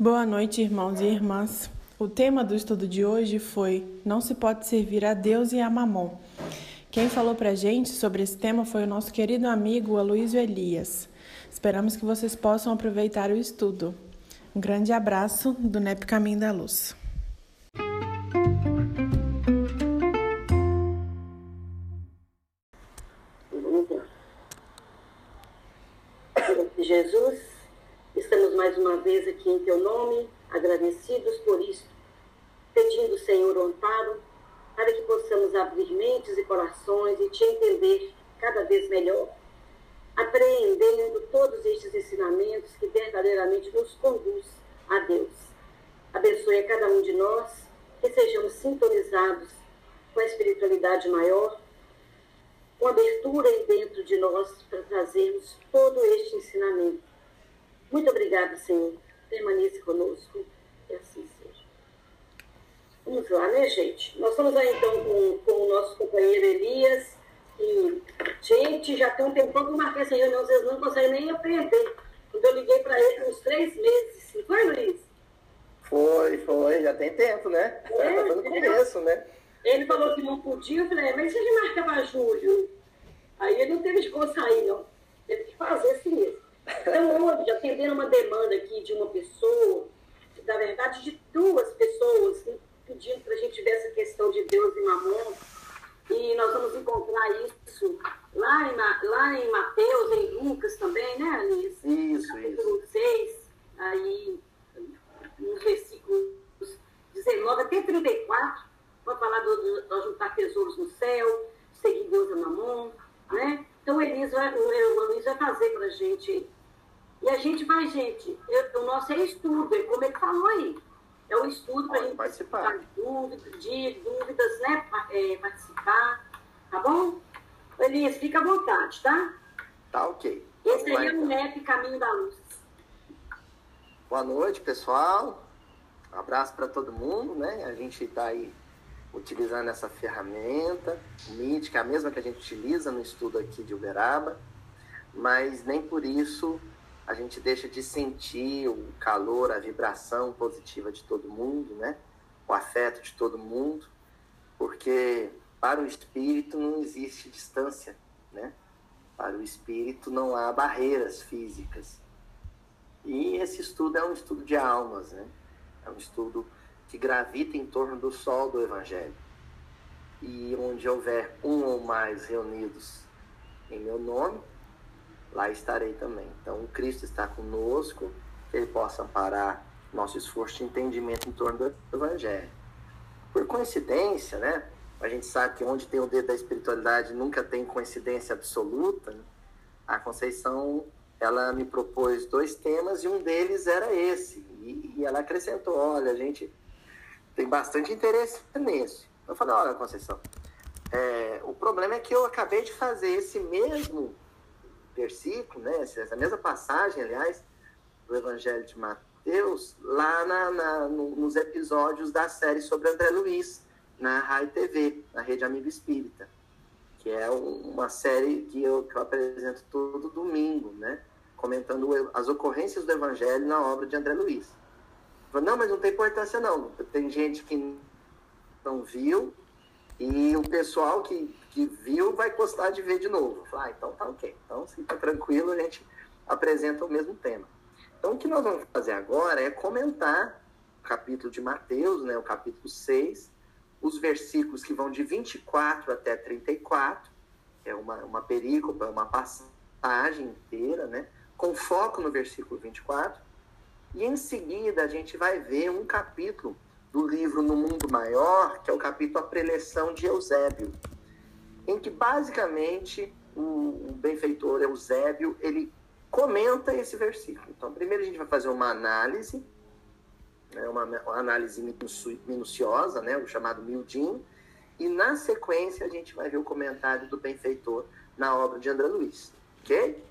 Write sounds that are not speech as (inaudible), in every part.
Boa noite, irmãos e irmãs. O tema do estudo de hoje foi Não se pode servir a Deus e a Mamon. Quem falou pra gente sobre esse tema foi o nosso querido amigo Aloysio Elias. Esperamos que vocês possam aproveitar o estudo. Um grande abraço do NEP Caminho da Luz. Jesus, mais uma vez aqui em teu nome, agradecidos por isso, pedindo, Senhor, amparo, para que possamos abrir mentes e corações e te entender cada vez melhor, apreendendo todos estes ensinamentos que verdadeiramente nos conduz a Deus. Abençoe a cada um de nós, que sejamos sintonizados com a espiritualidade maior, com abertura aí dentro de nós para trazermos todo este ensinamento. Muito obrigada, Senhor. Permaneça conosco e assim seja. Vamos lá, né, gente? Nós estamos aí então com, com o nosso companheiro Elias. E, gente, já tem um tempão que eu marquei essa reunião, vocês não conseguem nem aprender. Quando eu liguei para ele, uns três meses. Não foi, Luiz? Foi, foi, já tem tempo, né? É, foi no começo, né? Ele falou que não podia, eu falei, mas se a gente marca para julho? Aí ele não teve de como sair, não. Teve que fazer assim mesmo. Então, hoje, atendendo uma demanda aqui de uma pessoa, na verdade, de duas pessoas, pedindo para a gente ver essa questão de Deus e Mamon, e nós vamos encontrar isso lá em, lá em Mateus, em Lucas também, né, Alice? Isso, Capítulo isso. 6, aí, nos versículos 19 até 34, vai falar do, do, juntar tesouros no céu, seguir Deus a mamon, né? Então o Elis vai, o Luiz vai fazer para a gente. E a gente vai, gente, eu, o nosso é estudo, é como ele falou aí. É o um estudo para a gente participar. Dúvidas, de dúvidas, né? É, participar, tá bom? Elias, fica à vontade, tá? Tá ok. Esse aí é o NEP Caminho da Luz. Boa noite, pessoal. Um abraço para todo mundo, né? A gente está aí utilizando essa ferramenta, o MIT, que é a mesma que a gente utiliza no estudo aqui de Uberaba, mas nem por isso a gente deixa de sentir o calor, a vibração positiva de todo mundo, né? O afeto de todo mundo, porque para o espírito não existe distância, né? Para o espírito não há barreiras físicas. E esse estudo é um estudo de almas, né? É um estudo que gravita em torno do sol do Evangelho. E onde houver um ou mais reunidos em meu nome, lá estarei também. Então, o Cristo está conosco, que Ele possa amparar nosso esforço de entendimento em torno do Evangelho. Por coincidência, né? A gente sabe que onde tem o dedo da espiritualidade nunca tem coincidência absoluta. A Conceição, ela me propôs dois temas e um deles era esse. E, e ela acrescentou: olha, a gente tem bastante interesse nisso. Eu falei, olha, Conceição, é, o problema é que eu acabei de fazer esse mesmo versículo, né, essa mesma passagem, aliás, do Evangelho de Mateus, lá na, na, no, nos episódios da série sobre André Luiz, na Rai TV, na Rede Amigo Espírita, que é uma série que eu, que eu apresento todo domingo, né, comentando as ocorrências do Evangelho na obra de André Luiz. Não, mas não tem importância não. Tem gente que não viu e o pessoal que, que viu vai gostar de ver de novo. Ah, então tá ok. Então, se tá tranquilo, a gente apresenta o mesmo tema. Então, o que nós vamos fazer agora é comentar o capítulo de Mateus, né, o capítulo 6, os versículos que vão de 24 até 34, é uma, uma perícopa, uma passagem inteira, né, com foco no versículo 24, e em seguida a gente vai ver um capítulo do livro No Mundo Maior, que é o capítulo A Preleção de Eusébio, em que basicamente o, benfeitor Eusébio ele comenta esse versículo. Então, primeiro a gente vai fazer uma análise, né, uma, análise minuciosa, né, o chamado miudinho, e na sequência a gente vai ver o comentário do benfeitor na obra de André Luiz, ok?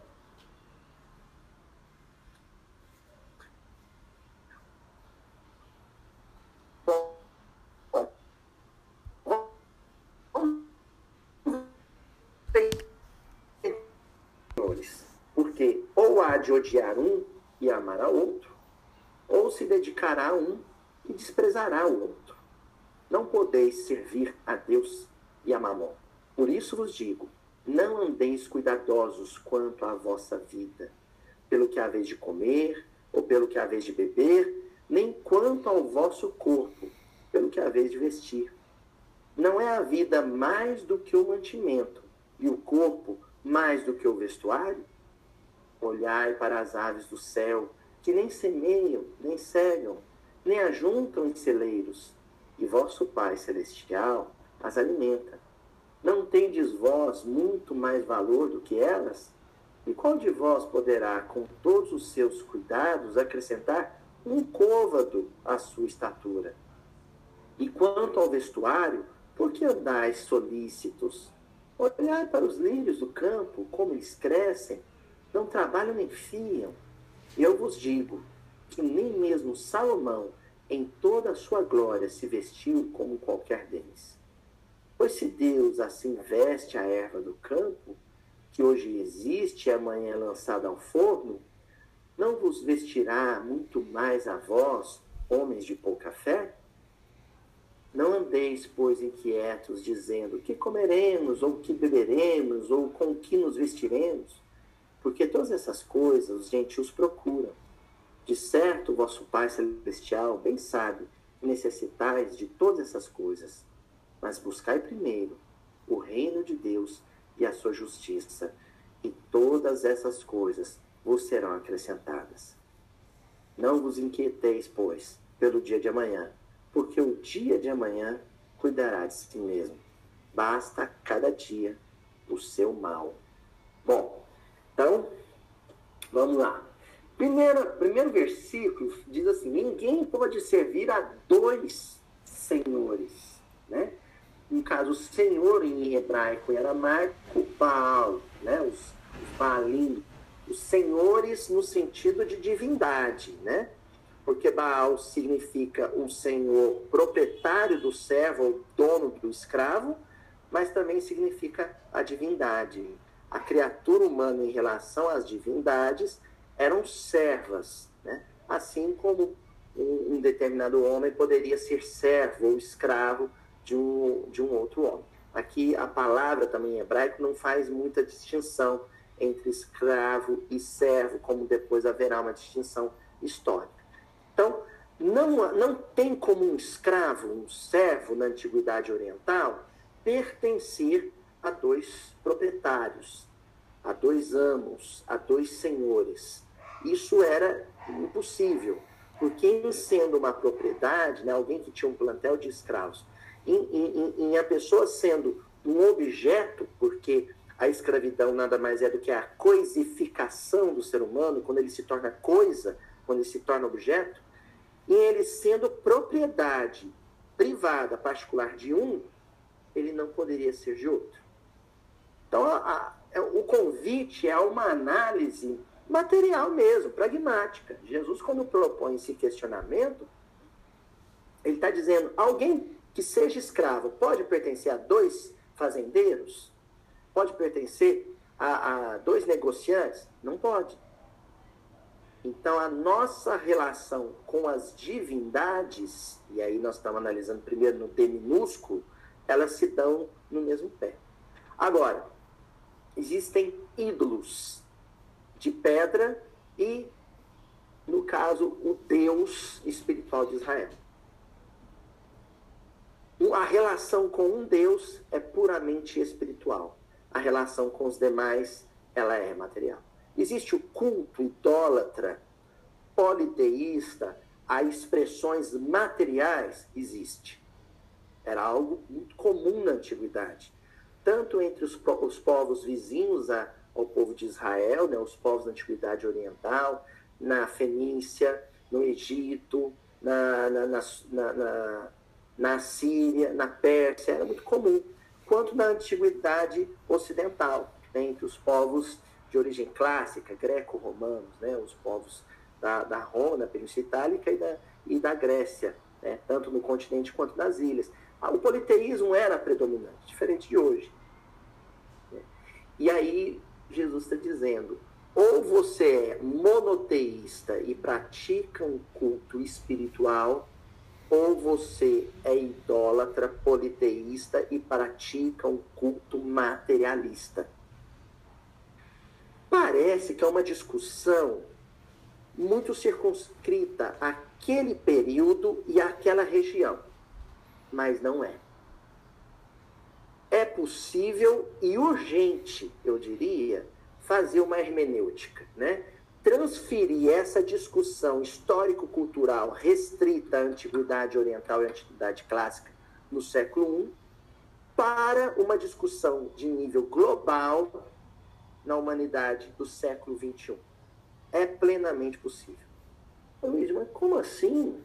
Odiar um e amar a outro, ou se dedicará a um e desprezará o outro. Não podeis servir a Deus e a Mamon. Por isso vos digo: não andeis cuidadosos quanto à vossa vida, pelo que haveis de comer, ou pelo que haveis de beber, nem quanto ao vosso corpo, pelo que haveis de vestir. Não é a vida mais do que o mantimento, e o corpo mais do que o vestuário? Olhai para as aves do céu, que nem semeiam, nem cegam, nem ajuntam em celeiros, e vosso Pai Celestial as alimenta. Não tendes vós muito mais valor do que elas? E qual de vós poderá, com todos os seus cuidados, acrescentar um côvado à sua estatura? E quanto ao vestuário, por que andais solícitos? Olhai para os lírios do campo, como eles crescem, não trabalham nem fiam. Eu vos digo que nem mesmo Salomão, em toda a sua glória, se vestiu como qualquer deles. Pois se Deus assim veste a erva do campo, que hoje existe e amanhã é lançada ao forno, não vos vestirá muito mais a vós, homens de pouca fé? Não andeis, pois, inquietos, dizendo que comeremos, ou que beberemos, ou com que nos vestiremos, porque todas essas coisas os gentios procuram. De certo, vosso Pai Celestial bem sabe que necessitais de todas essas coisas. Mas buscai primeiro o reino de Deus e a sua justiça, e todas essas coisas vos serão acrescentadas. Não vos inquieteis, pois, pelo dia de amanhã porque o dia de amanhã cuidará de si mesmo. Basta cada dia o seu mal. Bom, então, vamos lá. Primeiro, primeiro versículo diz assim: ninguém pode servir a dois senhores. Né? No caso, o senhor em hebraico e aramaico, Baal, né? os, os Baalim, os senhores no sentido de divindade, né? porque Baal significa um senhor proprietário do servo ou dono do escravo, mas também significa a divindade. A criatura humana em relação às divindades eram servas, né? assim como um, determinado homem poderia ser servo ou escravo de um, de um outro homem. Aqui a palavra também em hebraico não faz muita distinção entre escravo e servo, como depois haverá uma distinção histórica. Então, não, não tem como um escravo, um servo na antiguidade oriental, pertencer a dois proprietários, a dois amos, a dois senhores. Isso era impossível, porque em sendo uma propriedade, né, alguém que tinha um plantel de escravos, em, em, em a pessoa sendo um objeto, porque a escravidão nada mais é do que a coisificação do ser humano, quando ele se torna coisa, quando ele se torna objeto, e ele sendo propriedade privada, particular de um, ele não poderia ser de outro. Então, a, a, é, o convite é uma análise material mesmo, pragmática. Jesus, quando propõe esse questionamento, ele está dizendo: alguém que seja escravo pode pertencer a dois fazendeiros? Pode pertencer a, a dois negociantes? Não pode. Então, a nossa relação com as divindades, e aí nós estamos analisando primeiro no D minúsculo, elas se dão no mesmo pé. Agora, existem ídolos de pedra e, no caso, o Deus espiritual de Israel. A relação com um Deus é puramente espiritual. A relação com os demais, ela é material. Existe o culto idólatra, politeísta, a expressões materiais? Existe. Era algo muito comum na antiguidade. Tanto entre os, os povos vizinhos a, ao povo de Israel, né, os povos da antiguidade oriental, na Fenícia, no Egito, na, na, na, na, na Síria, na Pérsia, era muito comum, quanto na antiguidade ocidental, né, entre os povos de origem clássica, greco-romanos, né, os povos da, da Roma, da Península Itálica e da, e da Grécia, né, tanto no continente quanto nas ilhas. O politeísmo era predominante, diferente de hoje. E aí Jesus está dizendo, ou você é monoteísta e pratica um culto espiritual, ou você é idólatra, politeísta e pratica um culto materialista. Parece que é uma discussão muito circunscrita àquele período e àquela região, mas não é. É possível e urgente, eu diria, fazer uma hermenêutica, né? transferir essa discussão histórico-cultural restrita à antiguidade oriental e antiguidade clássica no século I para uma discussão de nível global na humanidade do século XXI. É plenamente possível. Luiz, mas como assim?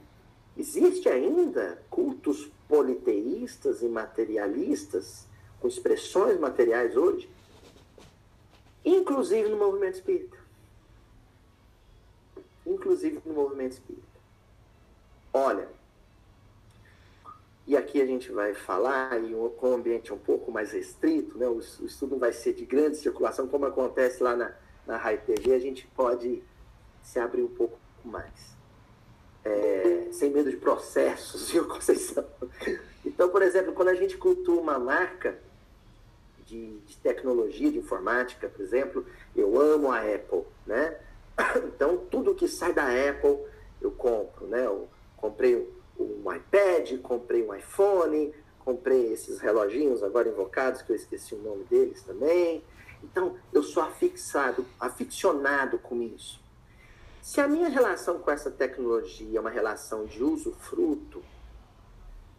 Existe ainda cultos politeístas e materialistas com expressões materiais hoje? Inclusive no movimento espírita inclusive no movimento espírita. Olha, e aqui a gente vai falar, e com um ambiente um pouco mais restrito, né? o, o estudo vai ser de grande circulação, como acontece lá na, na Rai TV, a gente pode se abrir um pouco mais. É, sem medo de processos, (laughs) viu, Conceição? Então, por exemplo, quando a gente cultua uma marca de, de tecnologia, de informática, por exemplo, eu amo a Apple, né? (coughs) Então, tudo que sai da Apple, eu compro, né? Eu comprei um iPad, comprei um iPhone, comprei esses reloginhos agora invocados, que eu esqueci o nome deles também. Então, eu sou afixado, aficionado com isso. Se a minha relação com essa tecnologia é uma relação de uso-fruto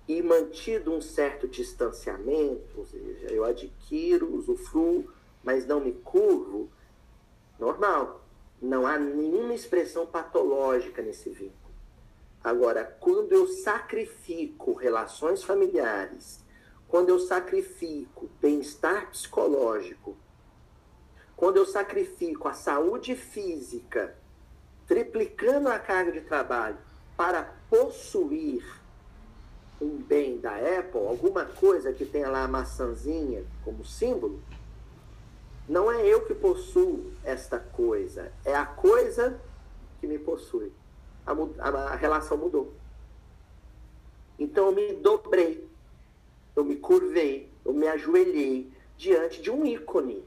e mantido um certo distanciamento, ou seja, eu adquiro, usufruo, mas não me curvo, normal. Não há nenhuma expressão patológica nesse vínculo. Agora, quando eu sacrifico relações familiares, quando eu sacrifico bem-estar psicológico, quando eu sacrifico a saúde física, triplicando a carga de trabalho para possuir um bem da Apple, alguma coisa que tenha lá a maçãzinha como símbolo, não é eu que possuo esta coisa, é a coisa que me possui. A, a, a relação mudou. Então eu me dobrei, eu me curvei, eu me ajoelhei diante de um ícone,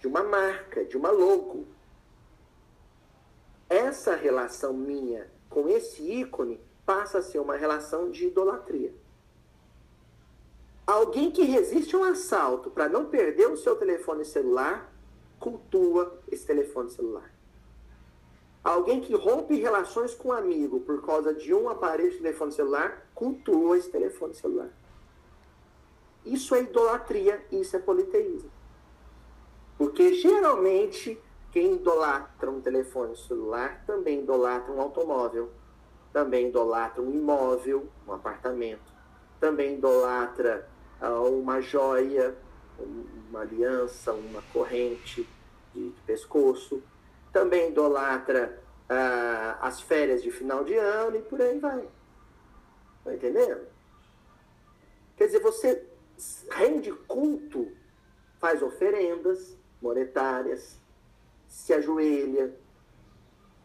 de uma marca, de uma logo. Essa relação minha com esse ícone passa a ser uma relação de idolatria. Alguém que resiste a um assalto para não perder o seu telefone celular, cultua esse telefone celular. Alguém que rompe relações com um amigo por causa de um aparelho de telefone celular, cultua esse telefone celular. Isso é idolatria, isso é politeísmo. Porque geralmente quem idolatra um telefone celular também idolatra um automóvel, também idolatra um imóvel, um apartamento, também idolatra uma joia, uma aliança, uma corrente de, pescoço. Também idolatra ah, as férias de final de ano e por aí vai. Está entendendo? Quer dizer, você rende culto, faz oferendas monetárias, se ajoelha,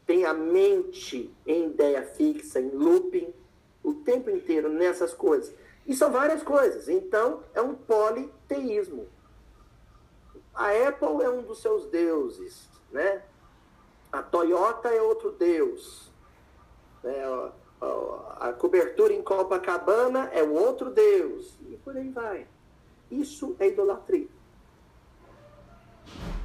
tem a mente em ideia fixa, em looping, o tempo inteiro nessas coisas. E são várias coisas. Então, é um politeísmo. A Apple é um dos seus deuses, né? A Toyota é outro deus. Né? A cobertura em Copacabana é um outro deus. E por aí vai. Isso é idolatria.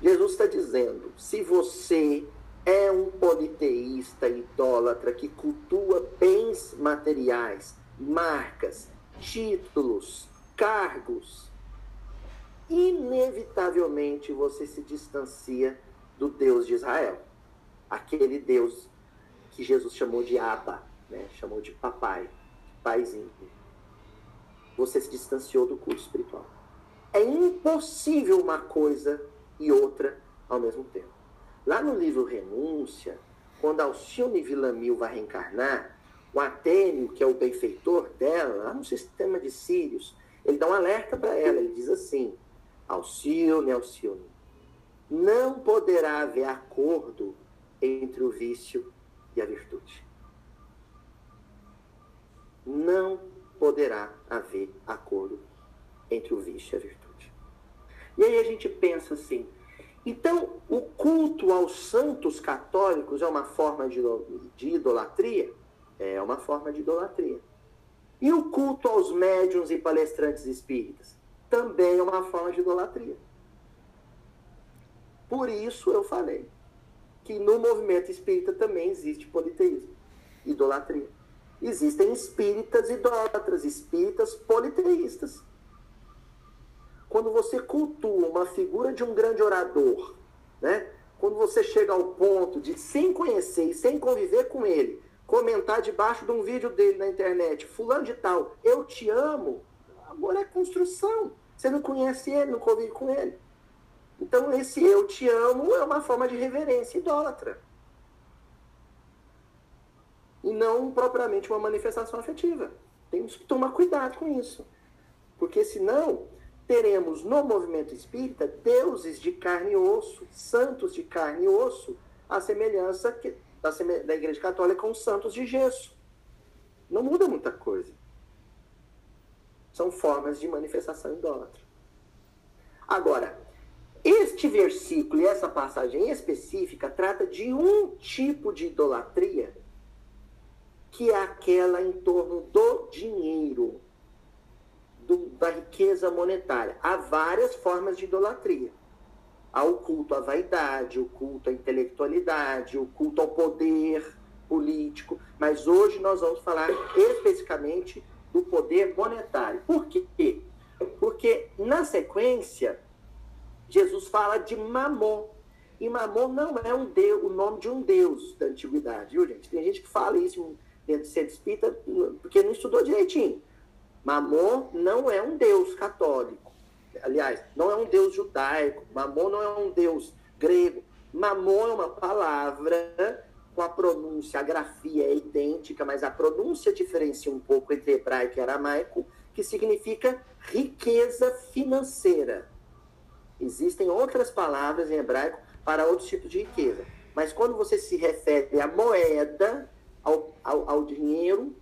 Jesus está dizendo: se você é um politeísta idólatra que cultua bens materiais, marcas, títulos, cargos, inevitavelmente você se distancia do Deus de Israel. Aquele Deus que Jesus chamou de Abba, né? chamou de papai, paizinho. Você se distanciou do culto espiritual. É impossível uma coisa e outra ao mesmo tempo. Lá no livro Renúncia, quando Alcione Villamil vai reencarnar, o Atênio, que é o benfeitor dela, lá no sistema de Sírios, ele dá um alerta para ela. Ele diz assim: Alcione, Alcione, não poderá haver acordo entre o vício e a virtude. Não poderá haver acordo entre o vício e a virtude. E aí a gente pensa assim, então o culto aos santos católicos é uma forma de, de idolatria? É uma forma de idolatria. E o culto aos médiums e palestrantes espíritas? Também é uma forma de idolatria. Por isso eu falei que no movimento espírita também existe politeísmo, idolatria. Existem espíritas idólatras, espíritas politeístas. Quando você cultua uma figura de um grande orador, né? quando você chega ao ponto de, sem conhecer e sem conviver com ele, comentar debaixo de um vídeo dele na internet, fulano de tal, eu te amo, amor é construção. Você não conhece ele, não convive com ele. Então, esse eu te amo é uma forma de reverência idólatra. E não propriamente uma manifestação afetiva. Temos que tomar cuidado com isso. Porque senão teremos no movimento espírita deuses de carne e osso, santos de carne e osso, a semelhança que, da, da Igreja Católica com santos de gesso. Não muda muita coisa. São formas de manifestação idólatra. Agora, este versículo e essa passagem específica trata de um tipo de idolatria que é aquela em torno do dinheiro, do, da riqueza monetária. Há várias formas de idolatria. Há o culto à vaidade, o culto à intelectualidade, o culto ao poder político, mas hoje nós vamos falar especificamente do poder monetário. Por quê? Porque na sequência Jesus fala de Mamon. E Mamon não é um deus, o nome de um deus da antiguidade, viu, gente? Tem gente que fala isso dentro de ser espírita porque não estudou direitinho. Mamon não é um deus católico. Aliás, não é um deus judaico. Mamon não é um deus grego. Mamon é uma palavra com a pronúncia, a grafia é idêntica, mas a pronúncia diferencia um pouco entre hebraico e aramaico, que significa riqueza financeira. Existem outras palavras em hebraico para outros tipos de riqueza. Mas quando você se refere à moeda, ao, ao, ao dinheiro,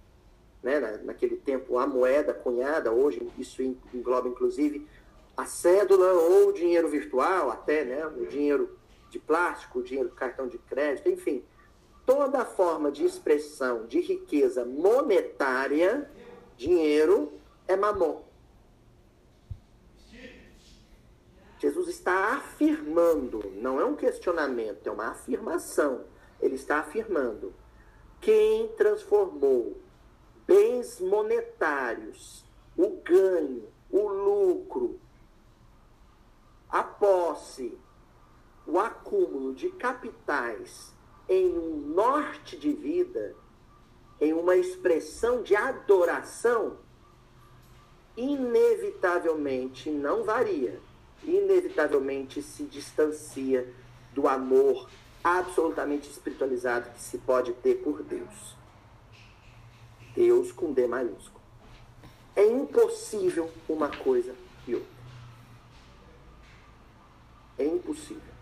né, na, naquele tempo a moeda cunhada, hoje isso engloba inclusive a cédula ou o dinheiro virtual, até né, o dinheiro de plástico, o dinheiro do cartão de crédito, enfim. Toda forma de expressão de riqueza monetária, dinheiro, é mamon. Jesus está afirmando, não é um questionamento, é uma afirmação. Ele está afirmando: quem transformou bens monetários, o ganho, o lucro, a posse, o acúmulo de capitais em um norte de vida, em uma expressão de adoração, inevitavelmente não varia inevitavelmente se distancia do amor absolutamente espiritualizado que se pode ter por Deus. Deus com D maiúsculo. É impossível uma coisa e outra. É impossível.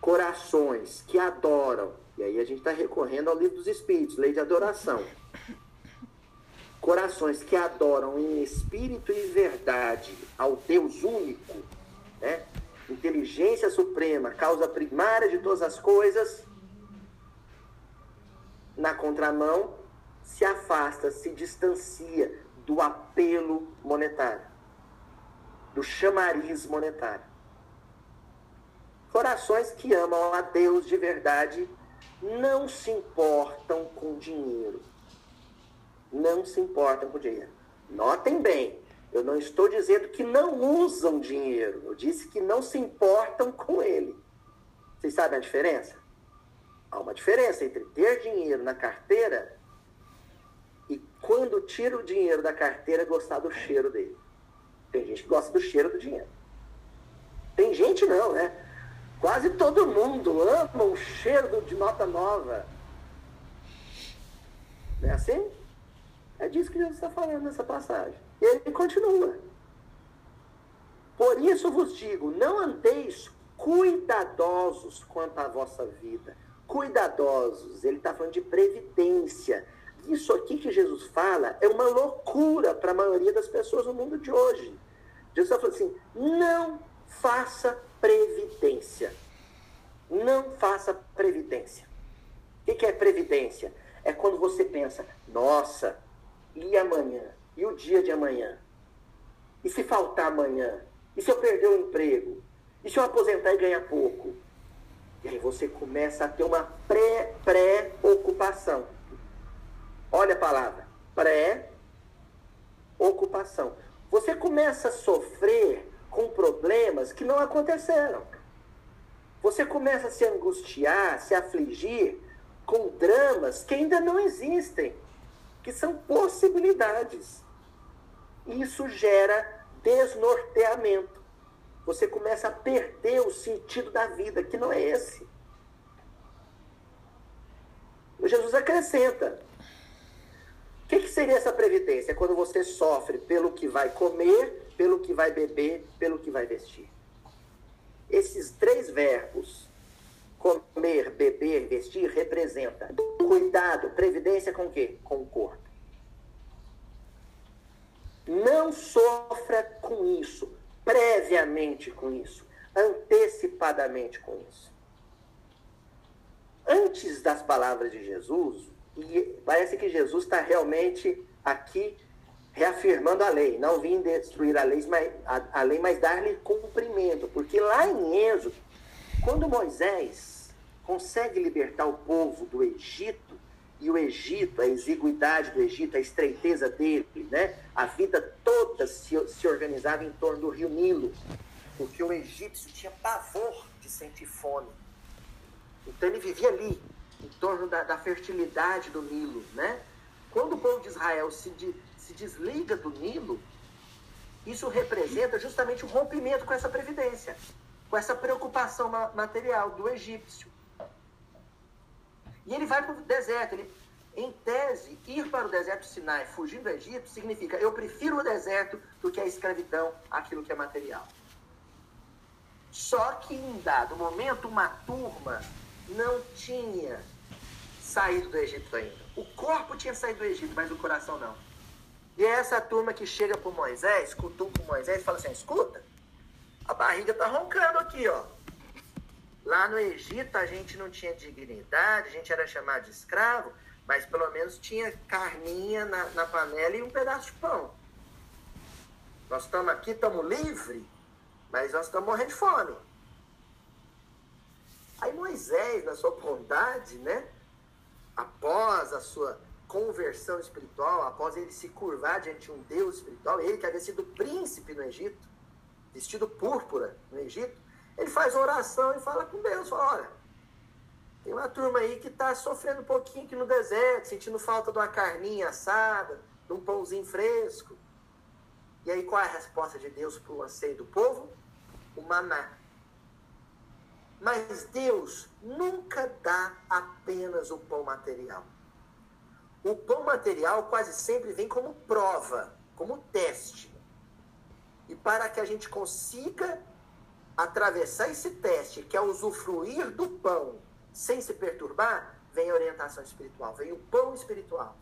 Corações que adoram, e aí a gente está recorrendo ao livro dos Espíritos, lei de adoração corações que adoram em espírito e verdade ao Deus único, né? inteligência suprema, causa primária de todas as coisas, na contramão, se afasta, se distancia do apelo monetário, do chamariz monetário. Corações que amam a Deus de verdade não se importam com dinheiro não se importam com dinheiro. Notem bem, eu não estou dizendo que não usam dinheiro, eu disse que não se importam com ele. Vocês sabem a diferença? Há uma diferença entre ter dinheiro na carteira e quando tira o dinheiro da carteira gostar do cheiro dele. Tem gente que gosta do cheiro do dinheiro. Tem gente não, né? Quase todo mundo ama o cheiro de nota nova. Não é assim? É disso que Jesus está falando nessa passagem. E ele continua. Por isso vos digo, não andeis cuidadosos quanto à vossa vida. Cuidadosos, ele está falando de previdência. Isso aqui que Jesus fala é uma loucura para a maioria das pessoas no mundo de hoje. Jesus está falando assim: não faça previdência. Não faça previdência. O que é previdência? É quando você pensa, nossa, e amanhã? E o dia de amanhã? E se faltar amanhã? E se eu perder o emprego? E se eu aposentar e ganhar pouco? E você começa a ter uma pré-preocupação. Olha a palavra, pré-ocupação. Você começa a sofrer com problemas que não aconteceram. Você começa a se angustiar, se afligir com dramas que ainda não existem, que são possibilidades. Isso gera desnorteamento. Você começa a perder o sentido da vida, que não é esse. Jesus acrescenta: o que, que seria essa previdência? É quando você sofre pelo que vai comer, pelo que vai beber, pelo que vai vestir. Esses três verbos, comer, beber, vestir, representa cuidado, previdência com o quê? Com o corpo. Não sofra com isso, previamente com isso, antecipadamente com isso. Antes das palavras de Jesus, e parece que Jesus está realmente aqui reafirmando a lei. Não vim destruir a lei, mas, a, a lei, mas dar-lhe cumprimento. Porque lá em Êxodo, quando Moisés consegue libertar o povo do Egito, e o Egito, a exiguidade do Egito, a estreiteza dele, né? a vida toda se, se organizava em torno do rio Nilo, porque o egípcio tinha pavor de sentir fome. Então ele vivia ali, em torno da, da fertilidade do Nilo. Né? Quando o povo de Israel se, de, se desliga do Nilo, isso representa justamente o rompimento com essa previdência, com essa preocupação material do egípcio. E ele vai para o deserto. Ele, em tese, ir para o deserto Sinai, fugindo do Egito, significa eu prefiro o deserto do que a escravidão, aquilo que é material. Só que em dado momento, uma turma não tinha saído do Egito ainda. O corpo tinha saído do Egito, mas o coração não. E é essa turma que chega para Moisés, cutuca Moisés e fala assim: escuta, a barriga tá roncando aqui, ó. Lá no Egito a gente não tinha dignidade, a gente era chamado de escravo, mas pelo menos tinha carninha na, na panela e um pedaço de pão. Nós estamos aqui, estamos livres, mas nós estamos morrendo de fome. Aí Moisés, na sua bondade, né? Após a sua conversão espiritual, após ele se curvar diante de um Deus espiritual, ele que havia sido príncipe no Egito, vestido púrpura no Egito, ele faz oração e fala com Deus, fala, olha, tem uma turma aí que está sofrendo um pouquinho aqui no deserto, sentindo falta de uma carninha assada, de um pãozinho fresco. E aí qual é a resposta de Deus para o anseio do povo? O maná. Mas Deus nunca dá apenas o pão material. O pão material quase sempre vem como prova, como teste. E para que a gente consiga atravessar esse teste, que é usufruir do pão sem se perturbar, vem a orientação espiritual, vem o pão espiritual.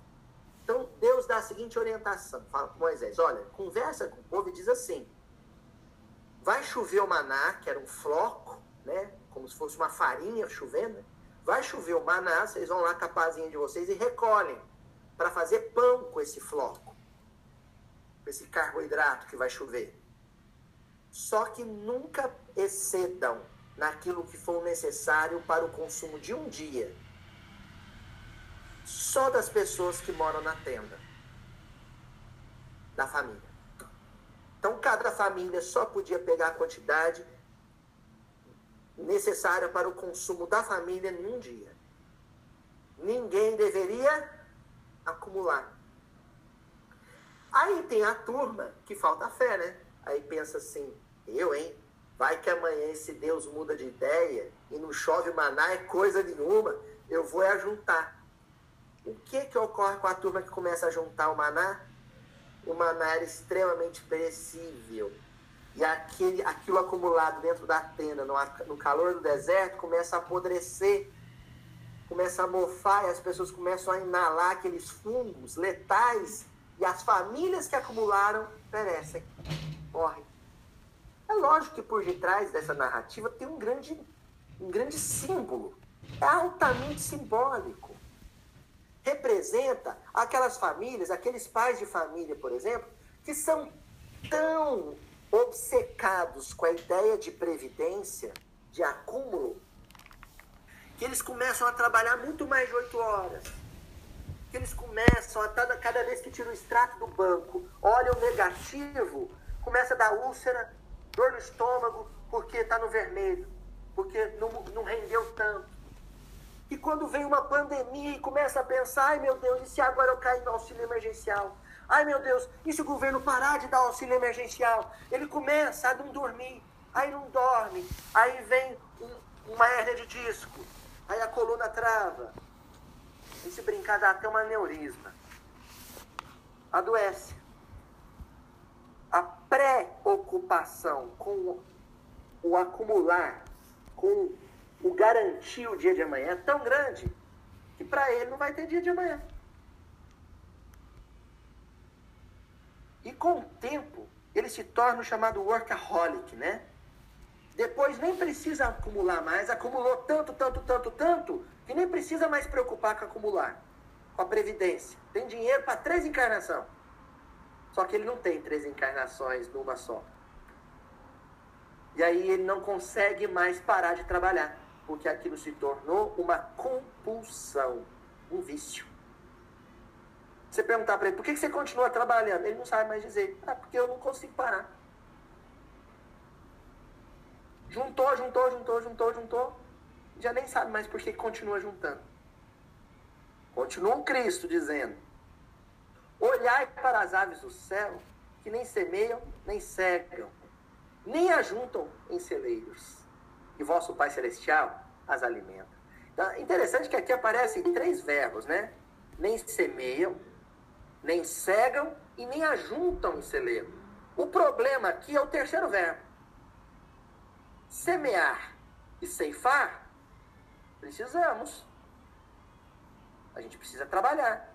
Então Deus dá a seguinte orientação: fala com Moisés, olha, conversa com o povo e diz assim: vai chover o maná, que era um floco, né? Como se fosse uma farinha chovendo. Vai chover o maná, vocês vão lá com a pazinha de vocês e recolhem para fazer pão com esse floco, com esse carboidrato que vai chover. Só que nunca excedam naquilo que for necessário para o consumo de um dia. Só das pessoas que moram na tenda. Da família. Então, cada família só podia pegar a quantidade necessária para o consumo da família em um dia. Ninguém deveria acumular. Aí tem a turma que falta fé, né? Aí pensa assim, eu, hein? Vai que amanhã esse Deus muda de ideia e não chove maná é coisa nenhuma, eu vou é juntar. O que que ocorre com a turma que começa a juntar o maná? O maná era extremamente perecível. e aquele, aquilo acumulado dentro da tenda, no, no calor do deserto, começa a apodrecer, começa a mofar e as pessoas começam a inalar aqueles fungos letais e as famílias que acumularam perecem, morrem. É lógico que por detrás dessa narrativa tem um grande, um grande símbolo. É altamente simbólico. Representa aquelas famílias, aqueles pais de família, por exemplo, que são tão obcecados com a ideia de previdência, de acúmulo, que eles começam a trabalhar muito mais de oito horas. Que eles começam a, cada vez que tira o extrato do banco, olha o negativo, começa a dar úlcera, dor no estômago, porque está no vermelho, porque não, não rendeu tanto. E quando vem uma pandemia e começa a pensar, ai meu Deus, e se agora eu cair no auxílio emergencial? Ai meu Deus, e se o governo parar de dar auxílio emergencial? Ele começa a não dormir, aí não dorme, aí vem um, uma hernia de disco, aí a coluna trava. E se brincar dá até um aneurisma. Adoece. Preocupação com o acumular, com o garantir o dia de amanhã é tão grande que para ele não vai ter dia de amanhã. E com o tempo, ele se torna o chamado workaholic, né? Depois nem precisa acumular mais, acumulou tanto, tanto, tanto, tanto, que nem precisa mais preocupar com acumular, com a previdência. Tem dinheiro para três encarnações. Só que ele não tem três encarnações numa só. E aí ele não consegue mais parar de trabalhar, porque aquilo se tornou uma compulsão, um vício. Você perguntar para ele, por que você continua trabalhando? Ele não sabe mais dizer. Ah, porque eu não consigo parar. Juntou, juntou, juntou, juntou, juntou. Já nem sabe mais por que continua juntando. Continua o Cristo dizendo: Olhai para as aves do céu, que nem semeiam, nem cegam, nem ajuntam em celeiros. E vosso Pai Celestial as alimenta. Então, interessante que aqui aparecem três verbos, né? Nem semeiam, nem cegam e nem ajuntam em celeiro. O problema aqui é o terceiro verbo. Semear e ceifar, precisamos. A gente precisa trabalhar.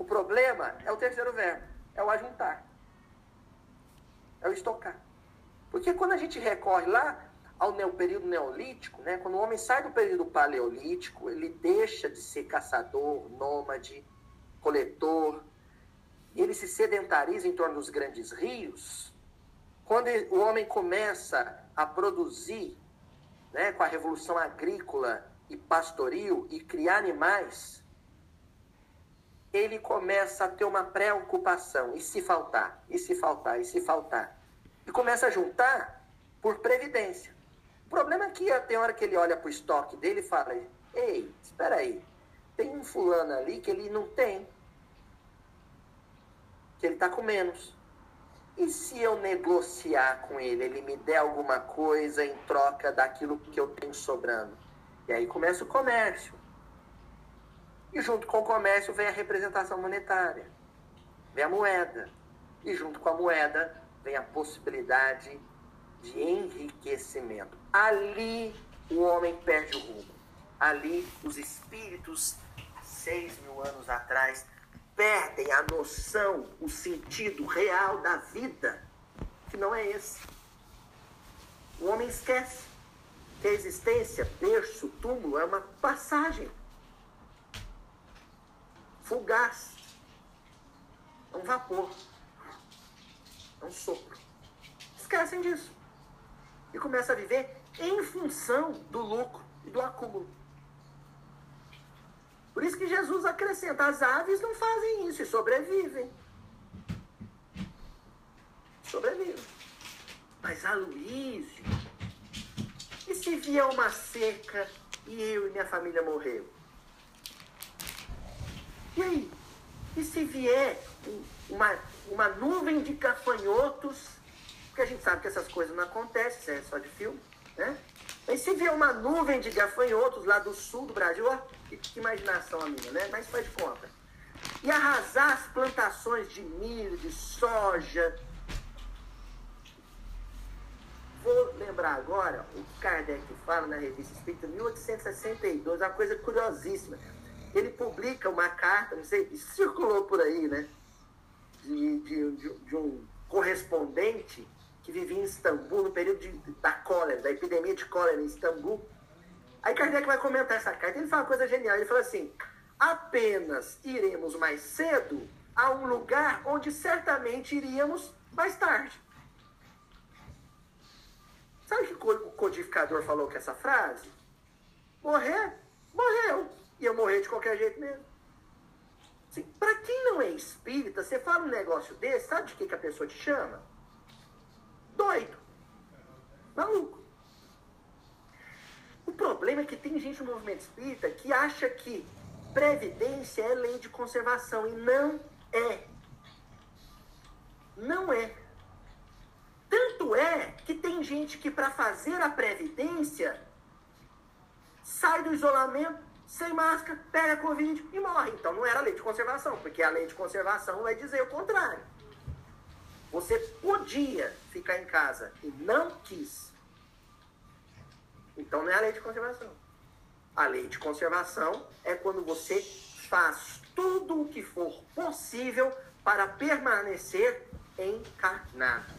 O problema é o terceiro verbo, é o ajuntar. É o estocar. Porque quando a gente recorre lá ao período neolítico, né, quando o homem sai do período paleolítico, ele deixa de ser caçador, nômade, coletor, e ele se sedentariza em torno dos grandes rios, quando o homem começa a produzir, né, com a revolução agrícola e pastoril e criar animais, ele começa a ter uma preocupação. E se faltar? E se faltar? E se faltar? E começa a juntar por previdência. O problema é que tem hora que ele olha para o estoque dele e fala: Ei, espera aí, tem um fulano ali que ele não tem. Que ele está com menos. E se eu negociar com ele, ele me der alguma coisa em troca daquilo que eu tenho sobrando? E aí começa o comércio. E junto com o comércio vem a representação monetária, vem a moeda. E junto com a moeda vem a possibilidade de enriquecimento. Ali o homem perde o rumo ali os espíritos, seis mil anos atrás, perdem a noção, o sentido real da vida, que não é esse. O homem esquece que a existência, berço, túmulo, é uma passagem fugaz, é um vapor, é um sopro. Esquecem disso. E começam a viver em função do lucro e do acúmulo. Por isso que Jesus acrescenta: as aves não fazem isso e sobrevivem. Sobrevivem. Mas a Luísio, e se vier uma seca e eu e minha família morreu? E aí? E se vier uma, uma nuvem de gafanhotos? Porque a gente sabe que essas coisas não acontecem, é só de filme, né? Mas se vier uma nuvem de gafanhotos lá do sul do Brasil, ó, que, que imaginação a minha, né? Mas faz conta. E arrasar as plantações de milho, de soja, lembrar agora o que Kardec fala na Revista Espírita, 1862, uma coisa curiosíssima. Ele publica uma carta, não sei, circulou por aí, né? De, de, de, de um correspondente que vivia em Istambul no período de, da cólera, da epidemia de cólera em Istambul. Aí Kardec vai comentar essa carta. Ele fala uma coisa genial. Ele fala assim: apenas iremos mais cedo a um lugar onde certamente iríamos mais tarde. Sabe o que o codificador falou com essa frase? Morrer? Morreu. Ia morrer de qualquer jeito mesmo. Assim, para quem não é espírita, você fala um negócio desse, sabe de que, que a pessoa te chama? Doido. Maluco. O problema é que tem gente no movimento espírita que acha que previdência é lei de conservação e não é. Não é. Tanto é que tem gente que, para fazer a previdência, sai do isolamento sem máscara, pega Covid e morre. Então não era lei de conservação, porque a lei de conservação vai dizer o contrário. Você podia ficar em casa e não quis. Então não é a lei de conservação. A lei de conservação é quando você faz tudo o que for possível para permanecer encarnado.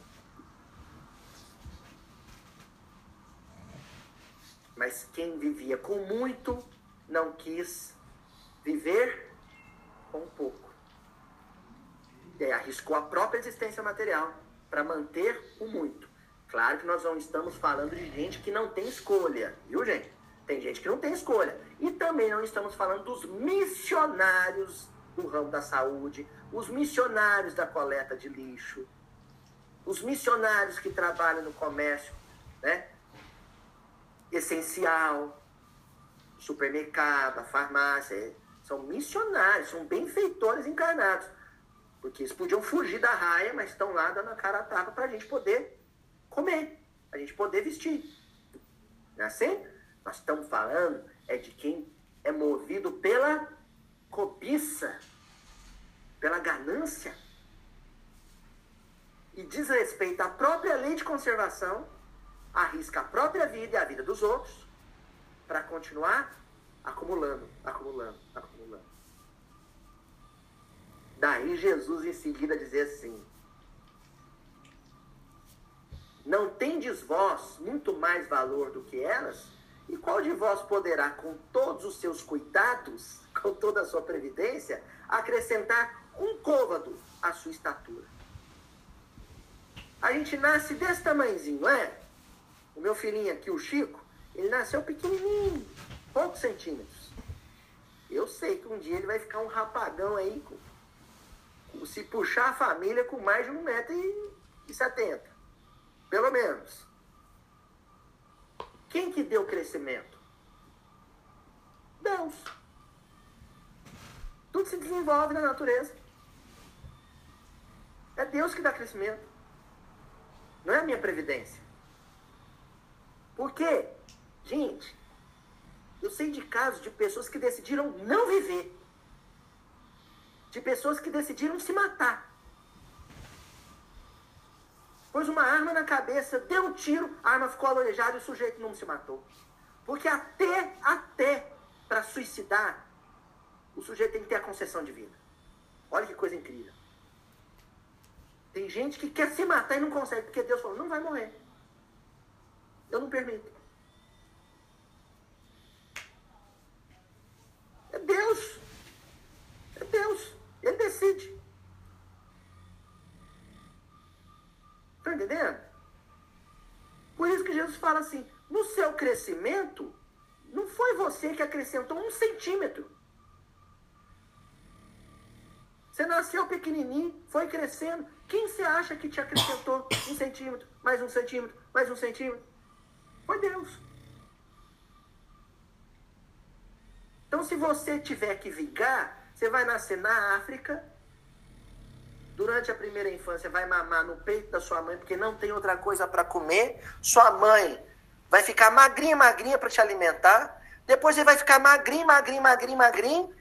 Mas quem vivia com muito não quis viver com pouco. E arriscou a própria existência material para manter o muito. Claro que nós não estamos falando de gente que não tem escolha, viu, gente? Tem gente que não tem escolha. E também não estamos falando dos missionários do ramo da saúde, os missionários da coleta de lixo, os missionários que trabalham no comércio, né? Essencial, supermercado, a farmácia, são missionários, são benfeitores encarnados. Porque eles podiam fugir da raia, mas estão lá dando a cara a tapa para a gente poder comer, a gente poder vestir. Não é assim? Nós estamos falando é de quem é movido pela cobiça, pela ganância e desrespeita a própria lei de conservação, arrisca a própria vida e a vida dos outros para continuar acumulando, acumulando, acumulando. Daí Jesus em seguida dizer assim: Não tendes vós muito mais valor do que elas? E qual de vós poderá, com todos os seus cuidados, (laughs) com toda a sua previdência, acrescentar um côvado à sua estatura? A gente nasce desse tamanhozinho, é? O meu filhinho aqui, o Chico, ele nasceu pequenininho, poucos centímetros. Eu sei que um dia ele vai ficar um rapagão aí, com, se puxar a família com mais de 1,70m. Pelo menos. Quem que deu crescimento? Deus. Tudo se desenvolve na natureza. É Deus que dá crescimento. Não é a minha previdência. Por quê? Gente, eu sei de casos de pessoas que decidiram não viver. De pessoas que decidiram se matar pôs uma arma na cabeça, deu um tiro, a arma ficou aloejada e o sujeito não se matou. Porque até, até para suicidar, o sujeito tem que ter a concessão de vida. Olha que coisa incrível. Tem gente que quer se matar e não consegue, porque Deus falou, não vai morrer. Eu não permito. Deus. É Deus. Ele decide. Está entendendo? Por isso que Jesus fala assim: no seu crescimento, não foi você que acrescentou um centímetro. Você nasceu pequenininho, foi crescendo. Quem você acha que te acrescentou um centímetro, mais um centímetro, mais um centímetro? Foi Deus. Então, se você tiver que vingar, você vai nascer na África, durante a primeira infância vai mamar no peito da sua mãe porque não tem outra coisa para comer, sua mãe vai ficar magrinha, magrinha para te alimentar, depois ele vai ficar magrinho, magrinho, magrinho, magrinho,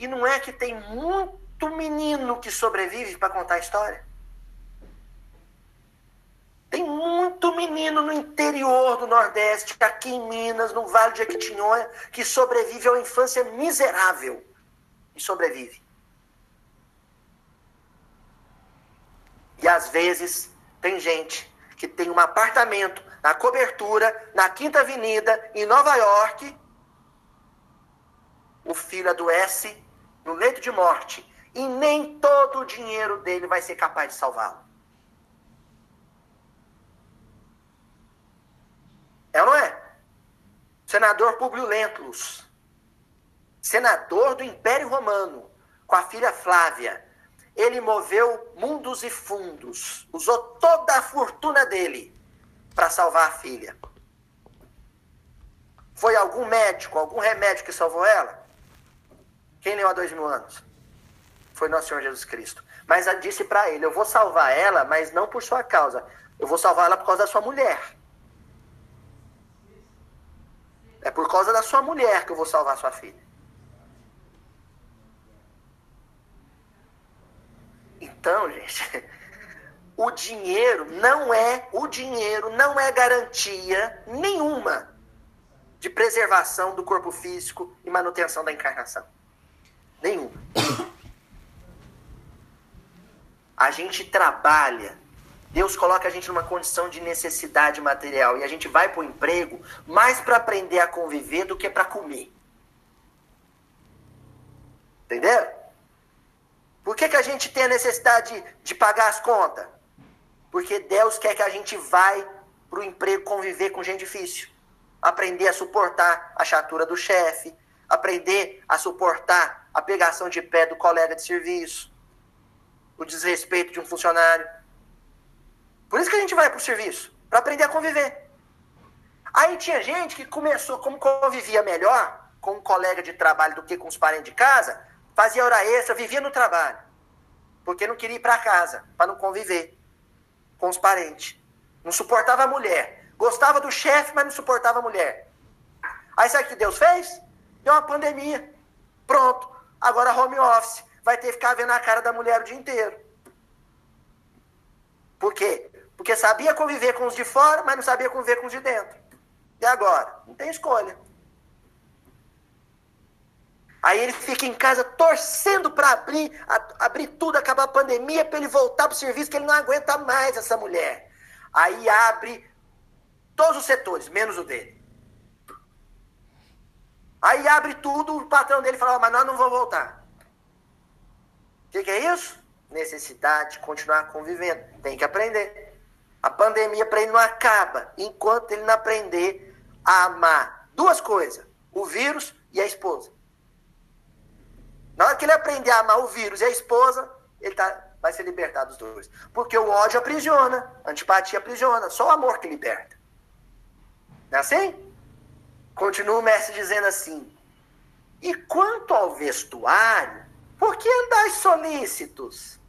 e não é que tem muito menino que sobrevive para contar a história? Tem muito menino no interior do Nordeste, aqui em Minas, no Vale de Jequitinhonha, que sobrevive a uma infância miserável. E sobrevive. E às vezes tem gente que tem um apartamento na cobertura, na Quinta Avenida, em Nova York. O filho adoece no leito de morte. E nem todo o dinheiro dele vai ser capaz de salvá-lo. É ou não é? Senador Publio Lentulus, senador do Império Romano, com a filha Flávia, ele moveu mundos e fundos, usou toda a fortuna dele para salvar a filha. Foi algum médico, algum remédio que salvou ela? Quem leu há dois mil anos? Foi nosso Senhor Jesus Cristo. Mas disse para ele: Eu vou salvar ela, mas não por sua causa. Eu vou salvar ela por causa da sua mulher. É por causa da sua mulher que eu vou salvar sua filha. Então, gente, (laughs) o dinheiro não é, o dinheiro não é garantia nenhuma de preservação do corpo físico e manutenção da encarnação. Nenhuma. (coughs) A gente trabalha Deus coloca a gente numa condição de necessidade material e a gente vai para o emprego mais para aprender a conviver do que para comer. Entendeu? Por que, que a gente tem a necessidade de, pagar as contas? Porque Deus quer que a gente vai para o emprego conviver com gente difícil. Aprender a suportar a chatura do chefe, aprender a suportar a pegação de pé do colega de serviço, o desrespeito de um funcionário. Por isso que a gente vai para o serviço, para aprender a conviver. Aí tinha gente que começou, como convivia melhor com um colega de trabalho do que com os parentes de casa, fazia hora extra, vivia no trabalho. Porque não queria ir para casa, para não conviver com os parentes. Não suportava a mulher. Gostava do chefe, mas não suportava a mulher. Aí sabe o que Deus fez? Deu uma pandemia. Pronto. Agora home office. Vai ter que ficar vendo a cara da mulher o dia inteiro. Por quê? Porque sabia conviver com os de fora, mas não sabia conviver com os de dentro. E agora? Não tem escolha. Aí ele fica em casa torcendo para abrir, abrir tudo, acabar a pandemia, para ele voltar para o serviço, que ele não aguenta mais essa mulher. Aí abre todos os setores, menos o dele. Aí abre tudo, o patrão dele fala, mas nós não vamos voltar. O que, que é isso? Necessidade de continuar convivendo. Tem que aprender. A pandemia para ele não acaba enquanto ele não aprender a amar duas coisas: o vírus e a esposa. Na hora que ele aprender a amar o vírus e a esposa, ele tá, vai ser libertado dos dois. Porque o ódio aprisiona, a antipatia aprisiona, só o amor que liberta. Não é assim? Continua o mestre dizendo assim: E quanto ao vestuário, por que andais solícitos?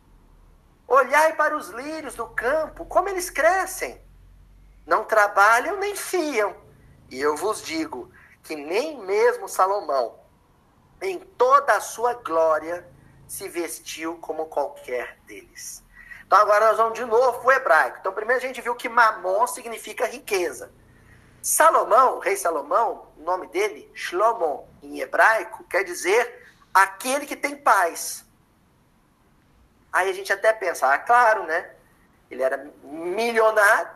Olhai para os lírios do campo, como eles crescem. Não trabalham nem fiam. E eu vos digo que nem mesmo Salomão, em toda a sua glória, se vestiu como qualquer deles. Então agora nós vamos de novo para o hebraico. Então primeiro a gente viu que mamon significa riqueza. Salomão, rei Salomão, o nome dele, Shlomo, em hebraico, quer dizer aquele que tem paz. Aí a gente até pensa, ah, claro, né? Ele era milionário,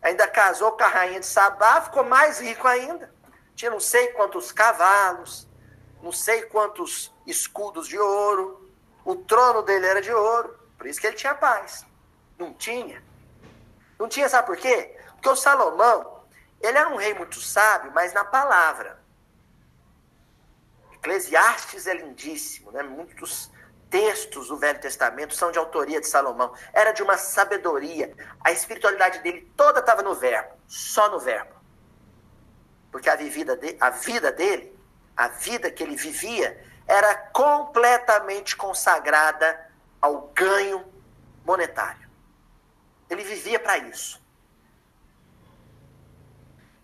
ainda casou com a rainha de Sabá, ficou mais rico ainda. Tinha não sei quantos cavalos, não sei quantos escudos de ouro. O trono dele era de ouro, por isso que ele tinha paz. Não tinha. Não tinha, sabe por quê? Porque o Salomão, ele era um rei muito sábio, mas na palavra. Eclesiastes é lindíssimo, né? Muitos textos do Velho Testamento são de autoria de Salomão. Era de uma sabedoria. A espiritualidade dele toda estava no verbo, só no verbo. Porque a, vivida de, a vida dele, a vida que ele vivia, era completamente consagrada ao ganho monetário. Ele vivia para isso.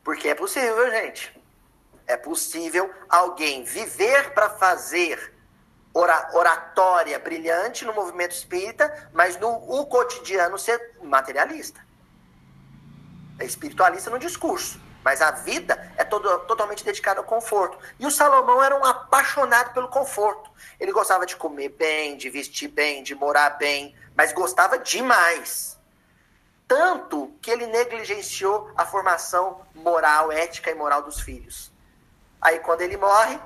Porque é possível, gente. É possível alguém viver para fazer oratória brilhante no movimento espírita, mas no o cotidiano ser materialista. É espiritualista no discurso, mas a vida é todo, totalmente dedicada ao conforto. E o Salomão era um apaixonado pelo conforto. Ele gostava de comer bem, de vestir bem, de morar bem, mas gostava demais. Tanto que ele negligenciou a formação moral, ética e moral dos filhos. Aí, quando ele morre,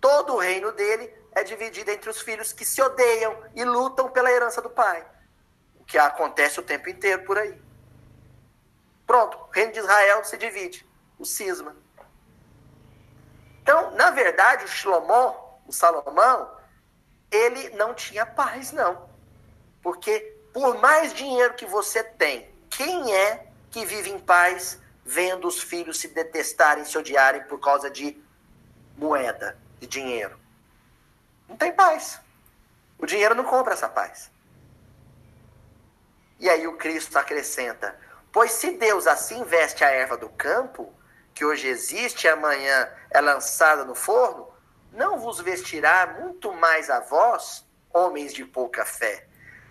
todo o reino dele é dividido entre os filhos que se odeiam e lutam pela herança do pai. O que acontece o tempo inteiro por aí. Pronto, o reino de Israel se divide, o cisma. Então, na verdade, o Shlomo, o Salomão, ele não tinha paz, não. Porque por mais dinheiro que você tem, quem é que vive em paz vendo os filhos se detestarem, se odiarem por causa de moeda, de dinheiro? Não tem paz. O dinheiro não compra essa paz. E aí o Cristo acrescenta: Pois se Deus assim veste a erva do campo, que hoje existe e amanhã é lançada no forno, não vos vestirá muito mais a vós, homens de pouca fé.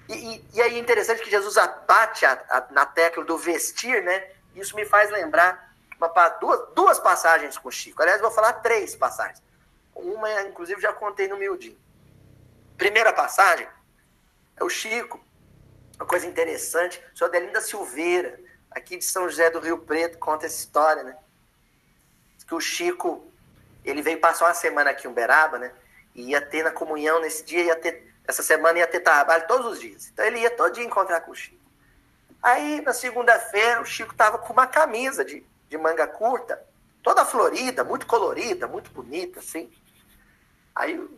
E, e, e aí é interessante que Jesus abate a, a, na tecla do vestir, né? Isso me faz lembrar uma, duas, duas passagens com Chico. Aliás, vou falar três passagens. Uma, inclusive, já contei no miudinho. Primeira passagem é o Chico. Uma coisa interessante, o senhor Delinda Silveira, aqui de São José do Rio Preto, conta essa história, né? Que o Chico ele veio passar uma semana aqui em Uberaba, né? E ia ter na comunhão nesse dia, ia ter, essa semana ia ter trabalho todos os dias. Então ele ia todo dia encontrar com o Chico. Aí na segunda-feira o Chico tava com uma camisa de, de manga curta, toda florida, muito colorida, muito bonita, assim. Aí o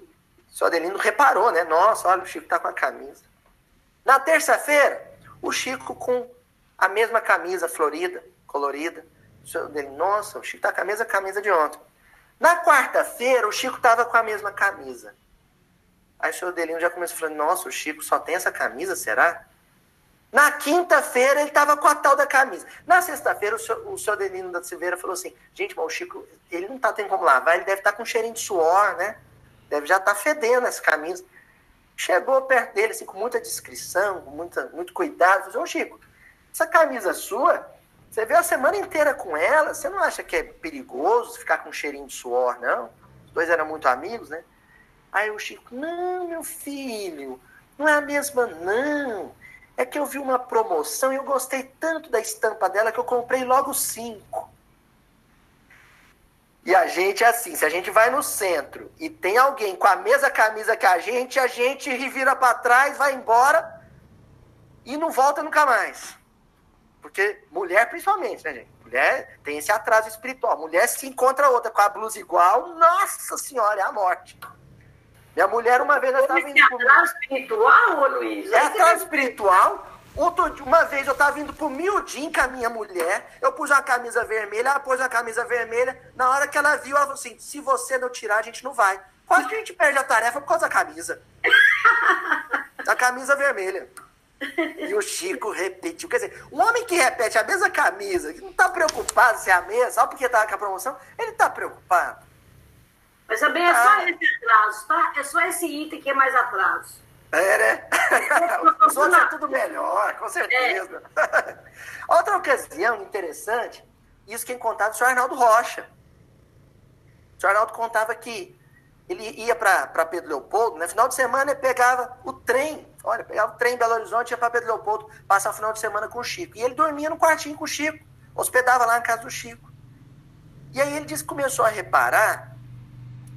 senhor Adelino reparou, né? Nossa, olha, o Chico tá com a camisa. Na terça-feira, o Chico com a mesma camisa florida, colorida. O senhor Adelino, nossa, o Chico tá com a mesma camisa de ontem. Na quarta-feira, o Chico estava com a mesma camisa. Aí o senhor Delino já começou falando: Nossa, o Chico só tem essa camisa, será? Na quinta-feira, ele estava com a tal da camisa. Na sexta-feira, o senhor, o senhor Delino da Silveira falou assim: Gente, mas o Chico, ele não está tendo como lavar, ele deve estar tá com um cheirinho de suor, né? Deve já estar tá fedendo essa camisa. Chegou perto dele, assim, com muita discrição, com muita, muito cuidado. Falou: Ô, Chico, essa camisa sua você vê a semana inteira com ela, você não acha que é perigoso ficar com um cheirinho de suor, não? Os dois eram muito amigos, né? Aí o Chico, não, meu filho, não é a mesma, não. É que eu vi uma promoção e eu gostei tanto da estampa dela que eu comprei logo cinco. E a gente é assim, se a gente vai no centro e tem alguém com a mesma camisa que a gente, a gente revira para trás, vai embora e não volta nunca mais. Porque mulher, principalmente, né, gente? Mulher tem esse atraso espiritual. Mulher se encontra outra com a blusa igual, nossa senhora, é a morte. Minha mulher, uma vez, ela estava indo. É atraso espiritual, ô Luiz? É atraso espiritual. Outro, uma vez eu estava indo pro Mildin com a minha mulher, eu pus uma camisa vermelha, ela pôs uma camisa vermelha. Na hora que ela viu, ela falou assim: se você não tirar, a gente não vai. Quase que a gente perde a tarefa por causa da camisa. (laughs) da camisa vermelha. E o Chico repetiu. Quer dizer, um homem que repete a mesma camisa, que não está preocupado se é a mesma, só porque está com a promoção, ele está preocupado. Mas também é só ah. esse atraso, tá? É só esse item que é mais atraso. É, né? (laughs) Os outros é tudo melhor, com certeza. É. (laughs) Outra ocasião interessante, isso quem contava é o Arnaldo Rocha. O senhor Arnaldo contava que ele ia para Pedro Leopoldo, no né? final de semana ele pegava o trem, olha, pegava o trem em Belo Horizonte, ia para Pedro Leopoldo, passar o final de semana com o Chico. E ele dormia no quartinho com o Chico, hospedava lá na casa do Chico. E aí ele disse que começou a reparar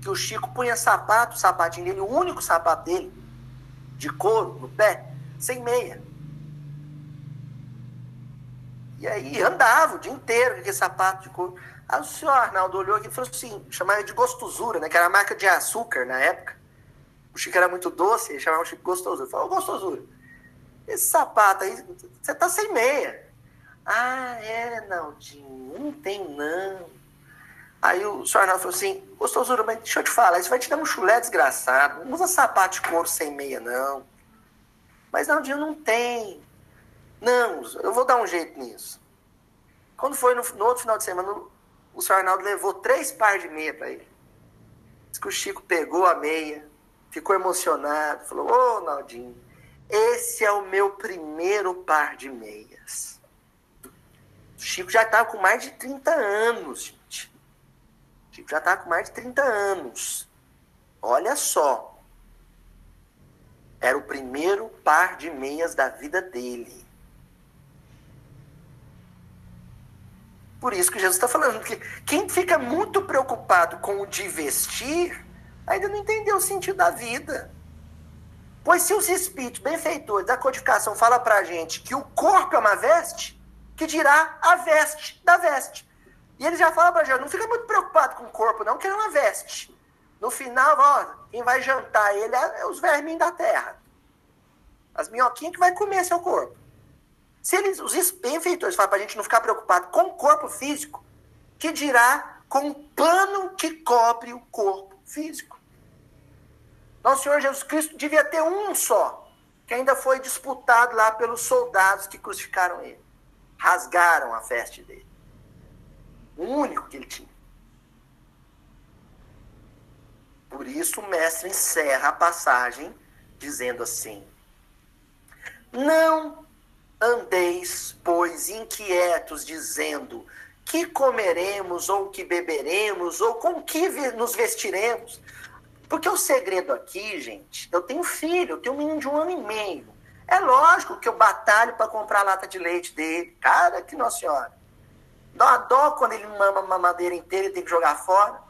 que o Chico punha sapato, o sapatinho dele, o único sapato dele, de couro, no pé, sem meia. E aí andava o dia inteiro com aquele sapato de couro. Aí o senhor Arnaldo olhou aqui e falou assim, chamava de gostosura, né? Que era a marca de açúcar na época. O Chico era muito doce, ele chamava o Chico gostosura. Falou, gostosura, esse sapato aí, você tá sem meia. Ah, é, Naldinho, não tem não. Aí o senhor Arnaldo falou assim, gostosura, mas deixa eu te falar, isso vai te dar um chulé desgraçado. Não usa sapato de couro sem meia, não. Mas Naldinho não tem. Não, eu vou dar um jeito nisso. Quando foi no, no outro final de semana, o senhor Arnaldo levou três pares de meia para ele. Diz que o Chico pegou a meia, ficou emocionado, falou: Ô, oh, Naldinho, esse é o meu primeiro par de meias. O Chico já estava com mais de 30 anos, já estava com mais de 30 anos. Olha só. Era o primeiro par de meias da vida dele. Por isso que Jesus está falando que quem fica muito preocupado com o de vestir, ainda não entendeu o sentido da vida. Pois se os espíritos benfeitores da codificação falam para a gente que o corpo é uma veste, que dirá a veste da veste. E ele já fala para gente, não fica muito preocupado com o corpo não, que ele é uma veste. No final, ó, quem vai jantar ele é os vermes da terra. As minhoquinhas que vai comer seu corpo. Se eles, os benfeitores falam para a gente não ficar preocupado com o corpo físico, que dirá com o pano que cobre o corpo físico. Nosso Senhor Jesus Cristo devia ter um só, que ainda foi disputado lá pelos soldados que crucificaram ele. Rasgaram a veste dele. O único que ele tinha. Por isso o mestre encerra a passagem dizendo assim: Não andeis, pois, inquietos, dizendo: que comeremos, ou que beberemos, ou com que nos vestiremos. Porque o segredo aqui, gente, eu tenho filho, eu tenho um menino de um ano e meio. É lógico que eu batalho para comprar a lata de leite dele. Cara, que Nossa Senhora. Dó dó quando ele mama uma madeira inteira e tem que jogar fora.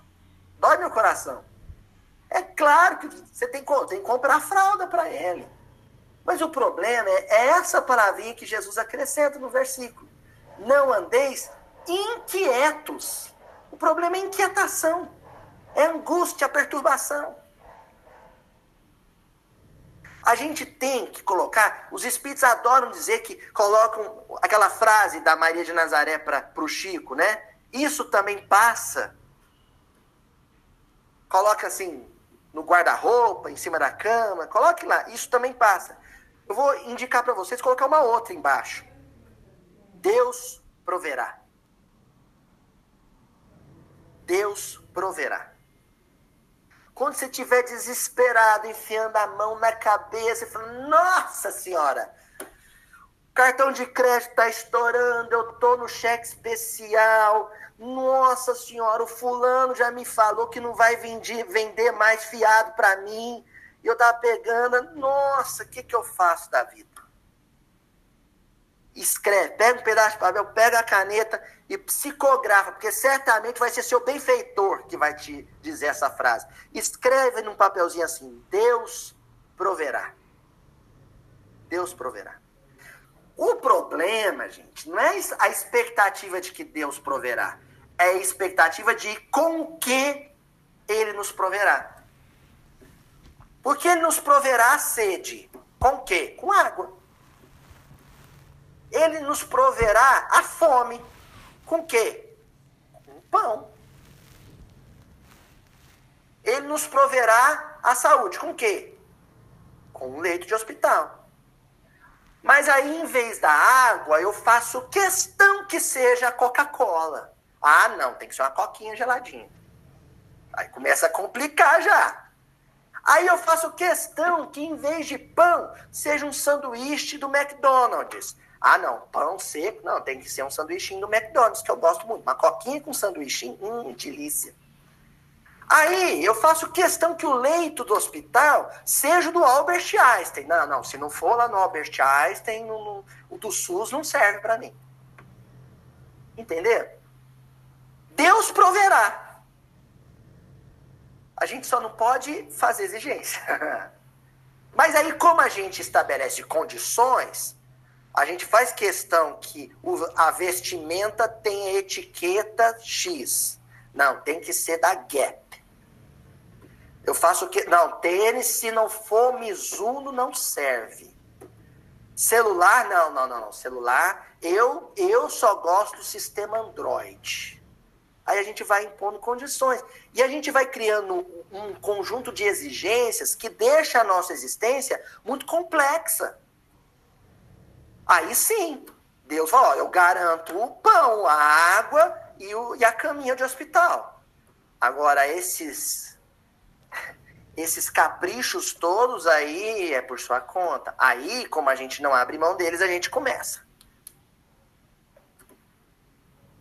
Dói meu coração. É claro que você tem, tem que comprar fralda para ele. Mas o problema é, é essa palavrinha que Jesus acrescenta no versículo. Não andeis inquietos. O problema é inquietação, é angústia, perturbação. A gente tem que colocar, os espíritos adoram dizer que colocam aquela frase da Maria de Nazaré para o Chico, né? Isso também passa. Coloca assim no guarda-roupa, em cima da cama, coloque lá, isso também passa. Eu vou indicar para vocês colocar uma outra embaixo. Deus proverá. Deus proverá. Quando você estiver desesperado, enfiando a mão na cabeça e falando, nossa senhora, cartão de crédito está estourando, eu estou no cheque especial, nossa senhora, o fulano já me falou que não vai vender, vender mais fiado para mim. E eu tava pegando, nossa, o que, que eu faço da vida? Escreve, pega um pedaço de papel, pega a caneta e psicografa, porque certamente vai ser seu benfeitor que vai te dizer essa frase. Escreve num papelzinho assim: Deus proverá. Deus proverá. O problema, gente, não é a expectativa de que Deus proverá, é a expectativa de com que ele nos proverá. Porque ele nos proverá sede. Com quê? Com água. Ele nos proverá a fome. Com quê? Com pão. Ele nos proverá a saúde. Com quê? Com um leito de hospital. Mas aí, em vez da água, eu faço questão que seja a Coca-Cola. Ah, não, tem que ser uma coquinha geladinha. Aí começa a complicar já. Aí eu faço questão que em vez de pão, seja um sanduíche do McDonald's. Ah, não, pão seco, não, tem que ser um sanduíche do McDonald's, que eu gosto muito. Uma coquinha com sanduíche, hum, delícia. Aí eu faço questão que o leito do hospital seja do Albert Einstein. Não, não, se não for lá no Albert Einstein, no, no, o do SUS não serve para mim. Entendeu? Deus proverá. A gente só não pode fazer exigência. (laughs) Mas aí, como a gente estabelece condições, a gente faz questão que a vestimenta tem etiqueta X. Não, tem que ser da Gap. Eu faço que. Não, tênis, se não for Mizuno, não serve. Celular, não, não, não, não. Celular, eu, eu só gosto do sistema Android. Aí a gente vai impondo condições. E a gente vai criando um conjunto de exigências que deixa a nossa existência muito complexa. Aí sim, Deus fala: ó, eu garanto o pão, a água e, o, e a caminha de hospital. Agora, esses (laughs) esses caprichos todos aí é por sua conta. Aí, como a gente não abre mão deles, a gente começa.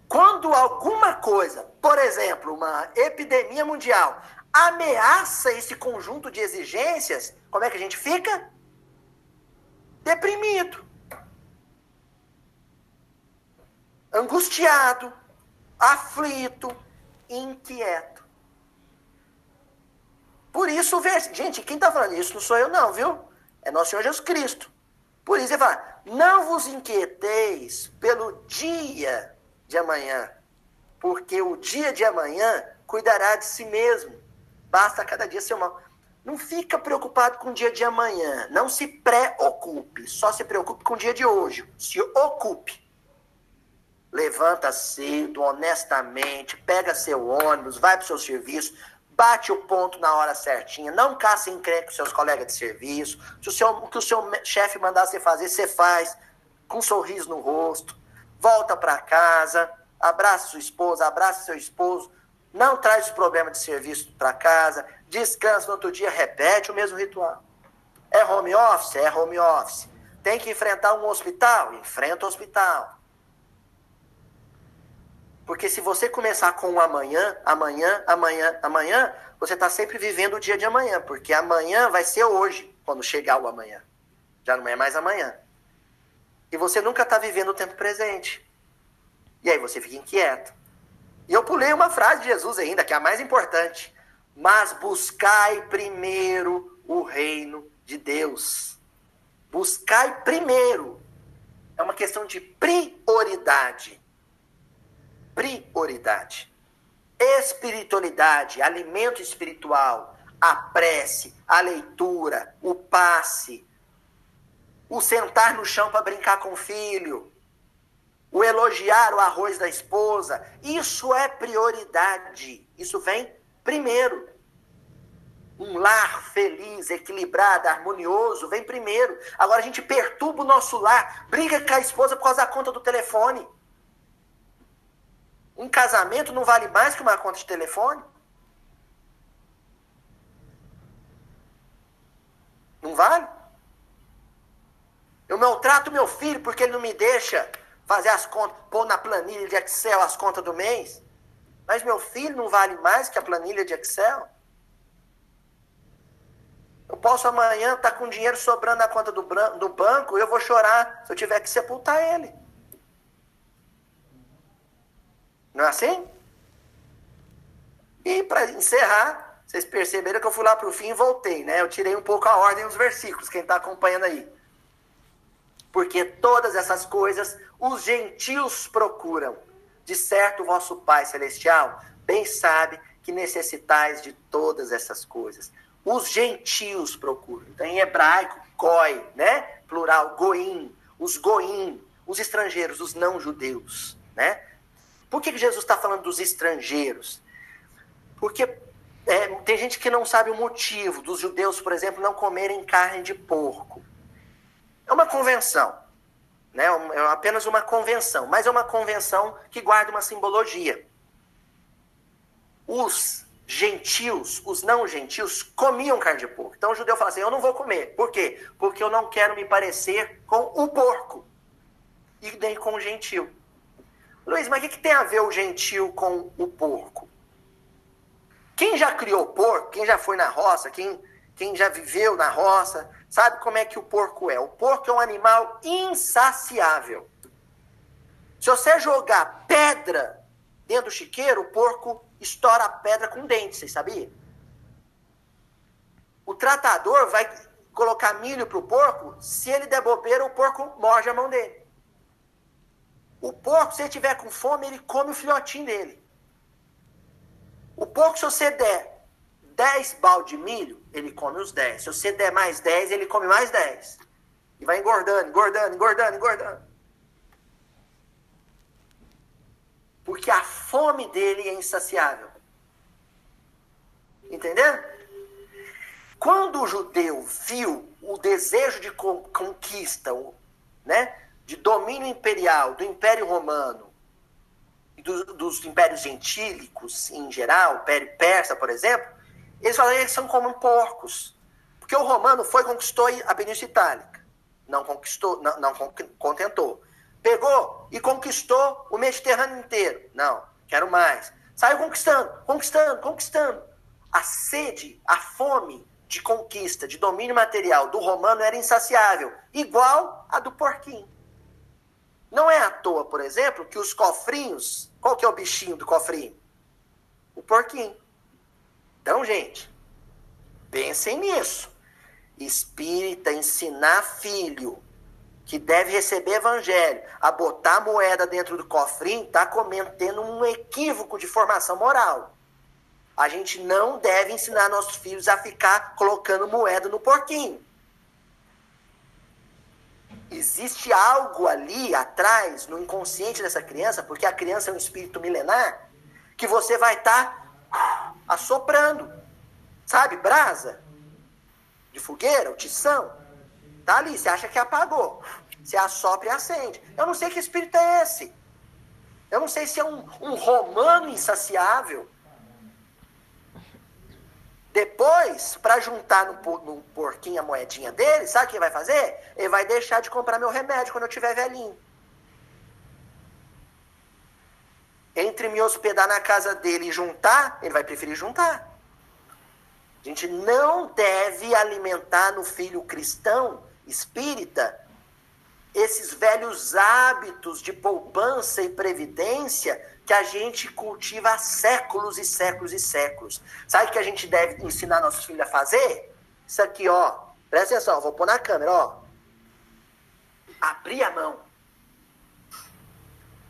Quando alguma coisa, por exemplo, uma epidemia mundial, ameaça esse conjunto de exigências, como é que a gente fica? Deprimido. Angustiado, aflito, inquieto. Por isso, gente, quem está falando isso não sou eu, não, viu? É nosso Senhor Jesus Cristo. Por isso ele fala: não vos inquieteis pelo dia de amanhã, porque o dia de amanhã cuidará de si mesmo. Basta cada dia ser mal. Não fica preocupado com o dia de amanhã. Não se preocupe. Só se preocupe com o dia de hoje. Se ocupe. Levanta cedo, honestamente, pega seu ônibus, vai para o seu serviço, bate o ponto na hora certinha, não caça encrenca com seus colegas de serviço. Se o, seu, o que o seu chefe mandar você fazer, você faz, com um sorriso no rosto. Volta para casa, abraça sua esposa, abraça seu esposo, não traz o problema de serviço para casa, descansa no outro dia, repete o mesmo ritual. É home office? É home office. Tem que enfrentar um hospital? Enfrenta o hospital. Porque se você começar com o amanhã, amanhã, amanhã, amanhã, você está sempre vivendo o dia de amanhã, porque amanhã vai ser hoje, quando chegar o amanhã. Já não é mais amanhã. E você nunca está vivendo o tempo presente. E aí você fica inquieto. E eu pulei uma frase de Jesus ainda, que é a mais importante. Mas buscai primeiro o reino de Deus. Buscai primeiro. É uma questão de prioridade prioridade. Espiritualidade, alimento espiritual, a prece, a leitura, o passe, o sentar no chão para brincar com o filho, o elogiar o arroz da esposa, isso é prioridade. Isso vem primeiro. Um lar feliz, equilibrado, harmonioso, vem primeiro. Agora a gente perturba o nosso lar, briga com a esposa por causa da conta do telefone. Um casamento não vale mais que uma conta de telefone? Não vale? Eu maltrato meu filho porque ele não me deixa fazer as contas, pôr na planilha de Excel as contas do mês. Mas meu filho não vale mais que a planilha de Excel? Eu posso amanhã estar tá com dinheiro sobrando na conta do, do banco e eu vou chorar se eu tiver que sepultar ele. Não é assim? E para encerrar, vocês perceberam que eu fui lá para o fim e voltei, né? Eu tirei um pouco a ordem dos versículos, quem está acompanhando aí. Porque todas essas coisas os gentios procuram. De certo, vosso Pai Celestial bem sabe que necessitais de todas essas coisas. Os gentios procuram. Então, em hebraico, goi, né? Plural, goim. Os goim, os estrangeiros, os não judeus, né? Por que Jesus está falando dos estrangeiros? Porque é, tem gente que não sabe o motivo dos judeus, por exemplo, não comerem carne de porco. É uma convenção. Né? É apenas uma convenção, mas é uma convenção que guarda uma simbologia. Os gentios, os não gentios, comiam carne de porco. Então o judeu fala assim: eu não vou comer. Por quê? Porque eu não quero me parecer com o porco e nem com o gentio. Luiz, mas o que, que tem a ver o gentil com o porco? Quem já criou porco, quem já foi na roça, quem, quem já viveu na roça, sabe como é que o porco é. O porco é um animal insaciável. Se você jogar pedra dentro do chiqueiro, o porco estoura a pedra com dente, vocês sabiam? O tratador vai colocar milho para o porco, se ele der bobeira, o porco morde a mão dele. O porco, se ele tiver com fome, ele come o filhotinho dele. O porco, se você der 10 balde de milho, ele come os 10. Se você der mais 10, ele come mais 10. E vai engordando, engordando, engordando, engordando. Porque a fome dele é insaciável. Entendeu? Quando o judeu viu o desejo de conquista, né? De domínio imperial do Império Romano e do, dos impérios gentílicos em geral, Império Persa, por exemplo, Eles falam que são como porcos. Porque o romano foi conquistou a Península Itálica. Não conquistou, não, não contentou. Pegou e conquistou o Mediterrâneo inteiro. Não, quero mais. Saiu conquistando, conquistando, conquistando. A sede, a fome de conquista, de domínio material do romano era insaciável, igual a do porquinho. Não é à toa, por exemplo, que os cofrinhos, qual que é o bichinho do cofrinho? O porquinho. Então, gente, pensem nisso. Espírita ensinar filho que deve receber evangelho a botar moeda dentro do cofrinho, está cometendo um equívoco de formação moral. A gente não deve ensinar nossos filhos a ficar colocando moeda no porquinho. Existe algo ali atrás, no inconsciente dessa criança, porque a criança é um espírito milenar, que você vai estar tá assoprando. Sabe, brasa de fogueira, o tição. Tá ali, você acha que apagou. Você assopra e acende. Eu não sei que espírito é esse. Eu não sei se é um, um romano insaciável. Depois, para juntar no, no porquinho a moedinha dele, sabe o que ele vai fazer? Ele vai deixar de comprar meu remédio quando eu tiver velhinho. Entre me hospedar na casa dele e juntar, ele vai preferir juntar. A gente não deve alimentar no filho cristão, espírita, esses velhos hábitos de poupança e previdência que a gente cultiva há séculos e séculos e séculos. Sabe o que a gente deve ensinar nossos filhos a fazer? Isso aqui, ó. Presta atenção, vou pôr na câmera, ó. Abrir a mão.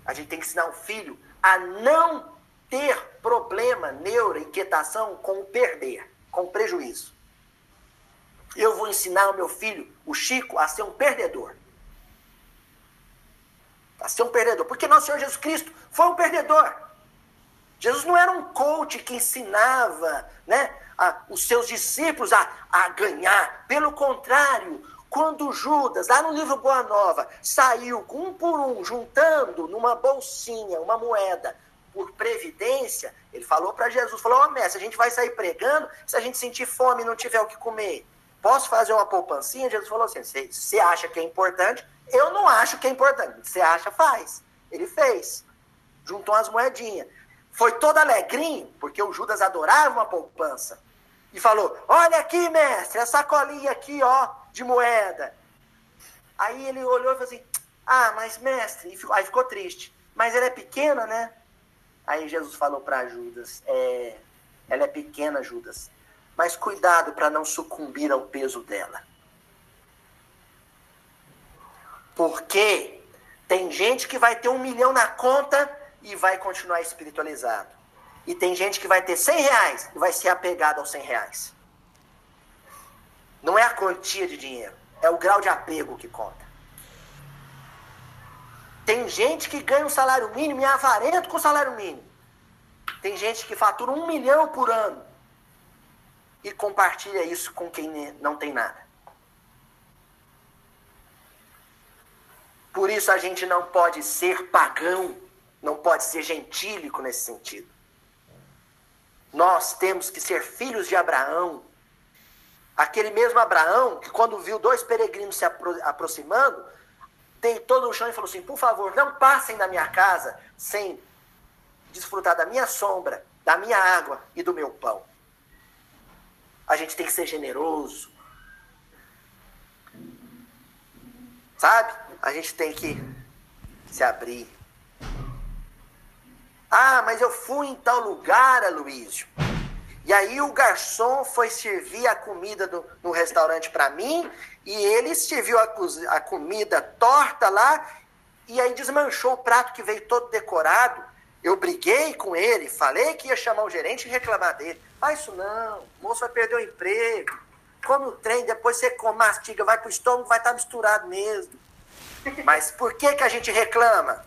A gente tem que ensinar o filho a não ter problema, neuro, inquietação com perder, com prejuízo. Eu vou ensinar o meu filho, o Chico, a ser um perdedor a ser um perdedor. Porque nosso Senhor Jesus Cristo foi um perdedor. Jesus não era um coach que ensinava né, a, os seus discípulos a, a ganhar. Pelo contrário, quando Judas, lá no livro Boa Nova, saiu um por um, juntando numa bolsinha uma moeda por previdência, ele falou para Jesus, falou, ó oh, mestre, a gente vai sair pregando se a gente sentir fome e não tiver o que comer. Posso fazer uma poupancinha? Jesus falou assim, você acha que é importante? Eu não acho que é importante. Você acha, faz. Ele fez. Juntou umas moedinhas. Foi todo alegrinho, porque o Judas adorava uma poupança. E falou: Olha aqui, mestre, a sacolinha aqui, ó, de moeda. Aí ele olhou e falou assim: Ah, mas mestre. Ficou, aí ficou triste. Mas ela é pequena, né? Aí Jesus falou para Judas: É, ela é pequena, Judas. Mas cuidado para não sucumbir ao peso dela. Porque tem gente que vai ter um milhão na conta e vai continuar espiritualizado. E tem gente que vai ter 100 reais e vai ser apegado aos 100 reais. Não é a quantia de dinheiro, é o grau de apego que conta. Tem gente que ganha um salário mínimo e é avarento com o salário mínimo. Tem gente que fatura um milhão por ano e compartilha isso com quem não tem nada. Por isso a gente não pode ser pagão, não pode ser gentílico nesse sentido. Nós temos que ser filhos de Abraão. Aquele mesmo Abraão que, quando viu dois peregrinos se apro aproximando, deitou no chão e falou assim: Por favor, não passem na minha casa sem desfrutar da minha sombra, da minha água e do meu pão. A gente tem que ser generoso. Sabe? a gente tem que se abrir. Ah, mas eu fui em tal lugar, Aloysio. E aí o garçom foi servir a comida do, no restaurante para mim e ele serviu a, a comida torta lá e aí desmanchou o prato que veio todo decorado. Eu briguei com ele, falei que ia chamar o gerente e reclamar dele. Faz isso não, o moço vai perder o emprego. Come o trem, depois você mastiga, vai pro estômago, vai estar tá misturado mesmo. Mas por que, que a gente reclama?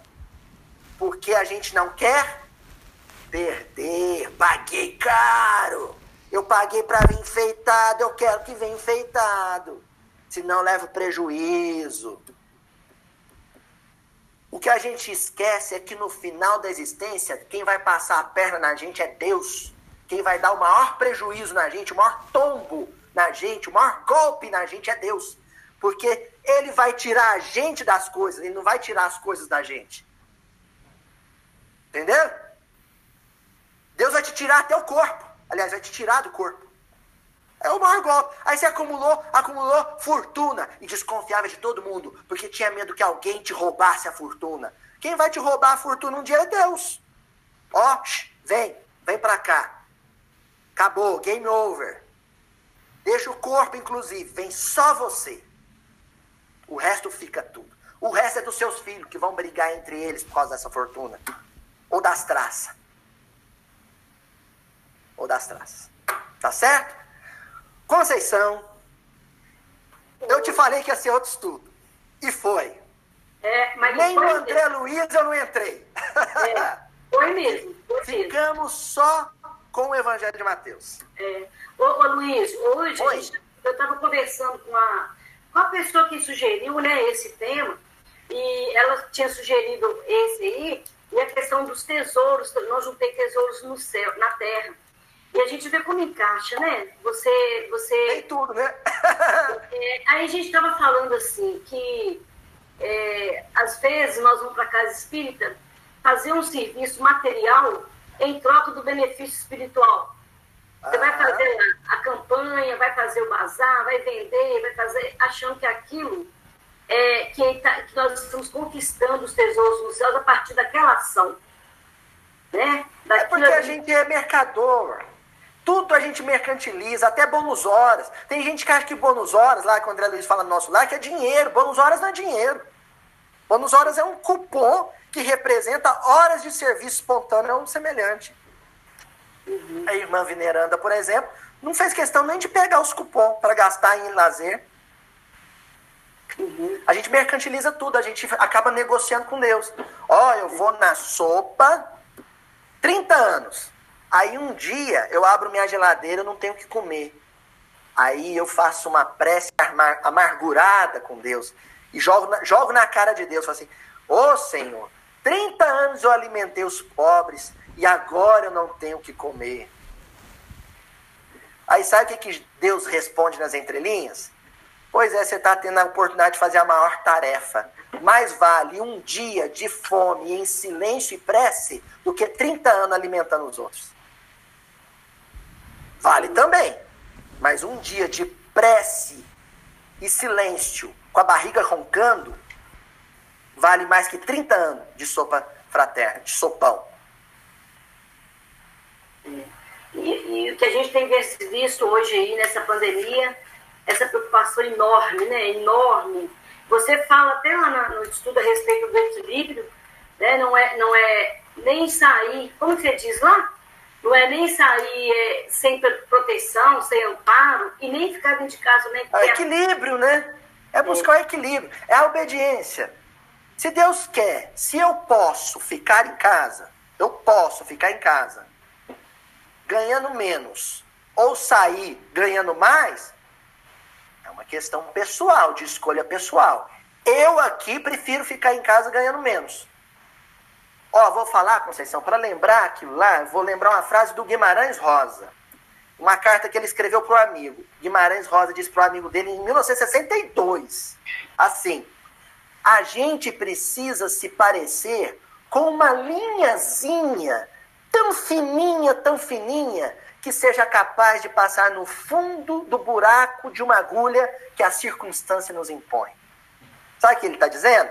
Porque a gente não quer perder. Paguei caro. Eu paguei para vir enfeitado, eu quero que venha enfeitado. Senão levo prejuízo. O que a gente esquece é que no final da existência, quem vai passar a perna na gente é Deus. Quem vai dar o maior prejuízo na gente, o maior tombo na gente, o maior golpe na gente é Deus. Porque ele vai tirar a gente das coisas, ele não vai tirar as coisas da gente. Entendeu? Deus vai te tirar até o corpo. Aliás, vai te tirar do corpo. É o maior golpe. Aí você acumulou, acumulou fortuna e desconfiava de todo mundo, porque tinha medo que alguém te roubasse a fortuna. Quem vai te roubar a fortuna um dia é Deus. Ó, vem, vem pra cá. Acabou, game over. Deixa o corpo, inclusive, vem só você. O resto fica tudo. O resto é dos seus filhos que vão brigar entre eles por causa dessa fortuna. Ou das traças. Ou das traças. Tá certo? Conceição, eu te falei que ia ser outro estudo. E foi. É, mas Nem foi no André mesmo. Luiz eu não entrei. É, foi mesmo, foi (laughs) mesmo. Ficamos só com o Evangelho de Mateus. É. Ô, ô, Luiz, hoje gente- eu estava conversando com a, com a pessoa que sugeriu né, esse tema, e ela tinha sugerido esse aí, e a questão dos tesouros, nós não tem tesouros no céu, na terra. E a gente vê como encaixa, né? Você, você Tem tudo, né? (laughs) É, aí a gente estava falando assim que é, às vezes nós vamos para a casa espírita fazer um serviço material em troca do benefício espiritual. Você vai Ah. fazer a, campanha, vai fazer o bazar, vai vender, vai fazer, achando que aquilo é que, tá- que nós estamos conquistando os tesouros nos céus a partir daquela ação. Né? É porque a gente é mercador. Tudo a gente mercantiliza, até bônus horas. Tem gente que acha que bônus horas, lá que o André Luiz fala no nosso lar, que é dinheiro. Bônus horas não é dinheiro. Bônus horas é um cupom que representa horas de serviço espontâneo a um semelhante. A irmã Veneranda, por exemplo, não fez questão nem de pegar os cupons para gastar em lazer. A gente mercantiliza tudo, a gente acaba negociando com Deus. Ó, eu vou na sopa 30 anos. Aí um dia eu abro minha geladeira, eu não tenho o que comer. Aí eu faço uma prece amar- amargurada com Deus e jogo na, jogo na cara de Deus, falo assim: Ô Senhor, 30 anos eu alimentei os pobres e agora eu não tenho o que comer. Aí sabe o que, que Deus responde nas entrelinhas? Pois é, você está tendo a oportunidade de fazer a maior tarefa. Mais vale um dia de fome em silêncio e prece do que 30 anos alimentando os outros. Vale também. Mas um dia de prece e silêncio, com a barriga roncando, vale mais que 30 anos de sopa fraterna, de sopão. E, e o que a gente tem vis- visto hoje aí nessa pandemia, essa preocupação enorme, né? Enorme. Você fala até lá no estudo a respeito do equilíbrio, né? Não é, não é nem sair, como você diz lá? Não é nem sair é, sem pro- proteção, sem amparo, e nem ficar dentro de casa, nem É equilíbrio, né? É buscar o equilíbrio. É a obediência. Se Deus quer, se eu posso ficar em casa, eu posso ficar em casa ganhando menos ou sair ganhando mais, é uma questão pessoal, de escolha pessoal. Eu aqui prefiro ficar em casa ganhando menos. Ó, vou falar, Conceição, para lembrar aquilo lá, vou lembrar uma frase do Guimarães Rosa. Uma carta que ele escreveu para o amigo. Guimarães Rosa disse para o amigo dele em 1962. Assim: a gente precisa se parecer com uma linhazinha tão fininha, tão fininha, que seja capaz de passar no fundo do buraco de uma agulha que a circunstância nos impõe. Sabe o que ele está dizendo?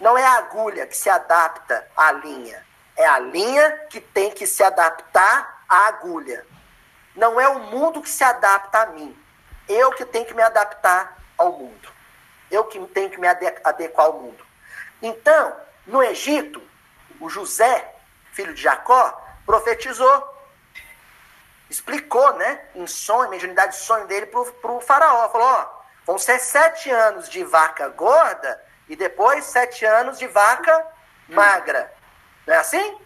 Não é a agulha que se adapta à linha, é a linha que tem que se adaptar à agulha. Não é o mundo que se adapta a mim. Eu que tenho que me adaptar ao mundo. Eu que tenho que me ade- adequar ao mundo. Então, no Egito, o José, filho de Jacó, profetizou. Explicou, né? Em sonho, mediunidade de sonho dele para o faraó. Falou, ó, vão ser sete anos de vaca gorda e depois sete anos de vaca magra. Não é assim?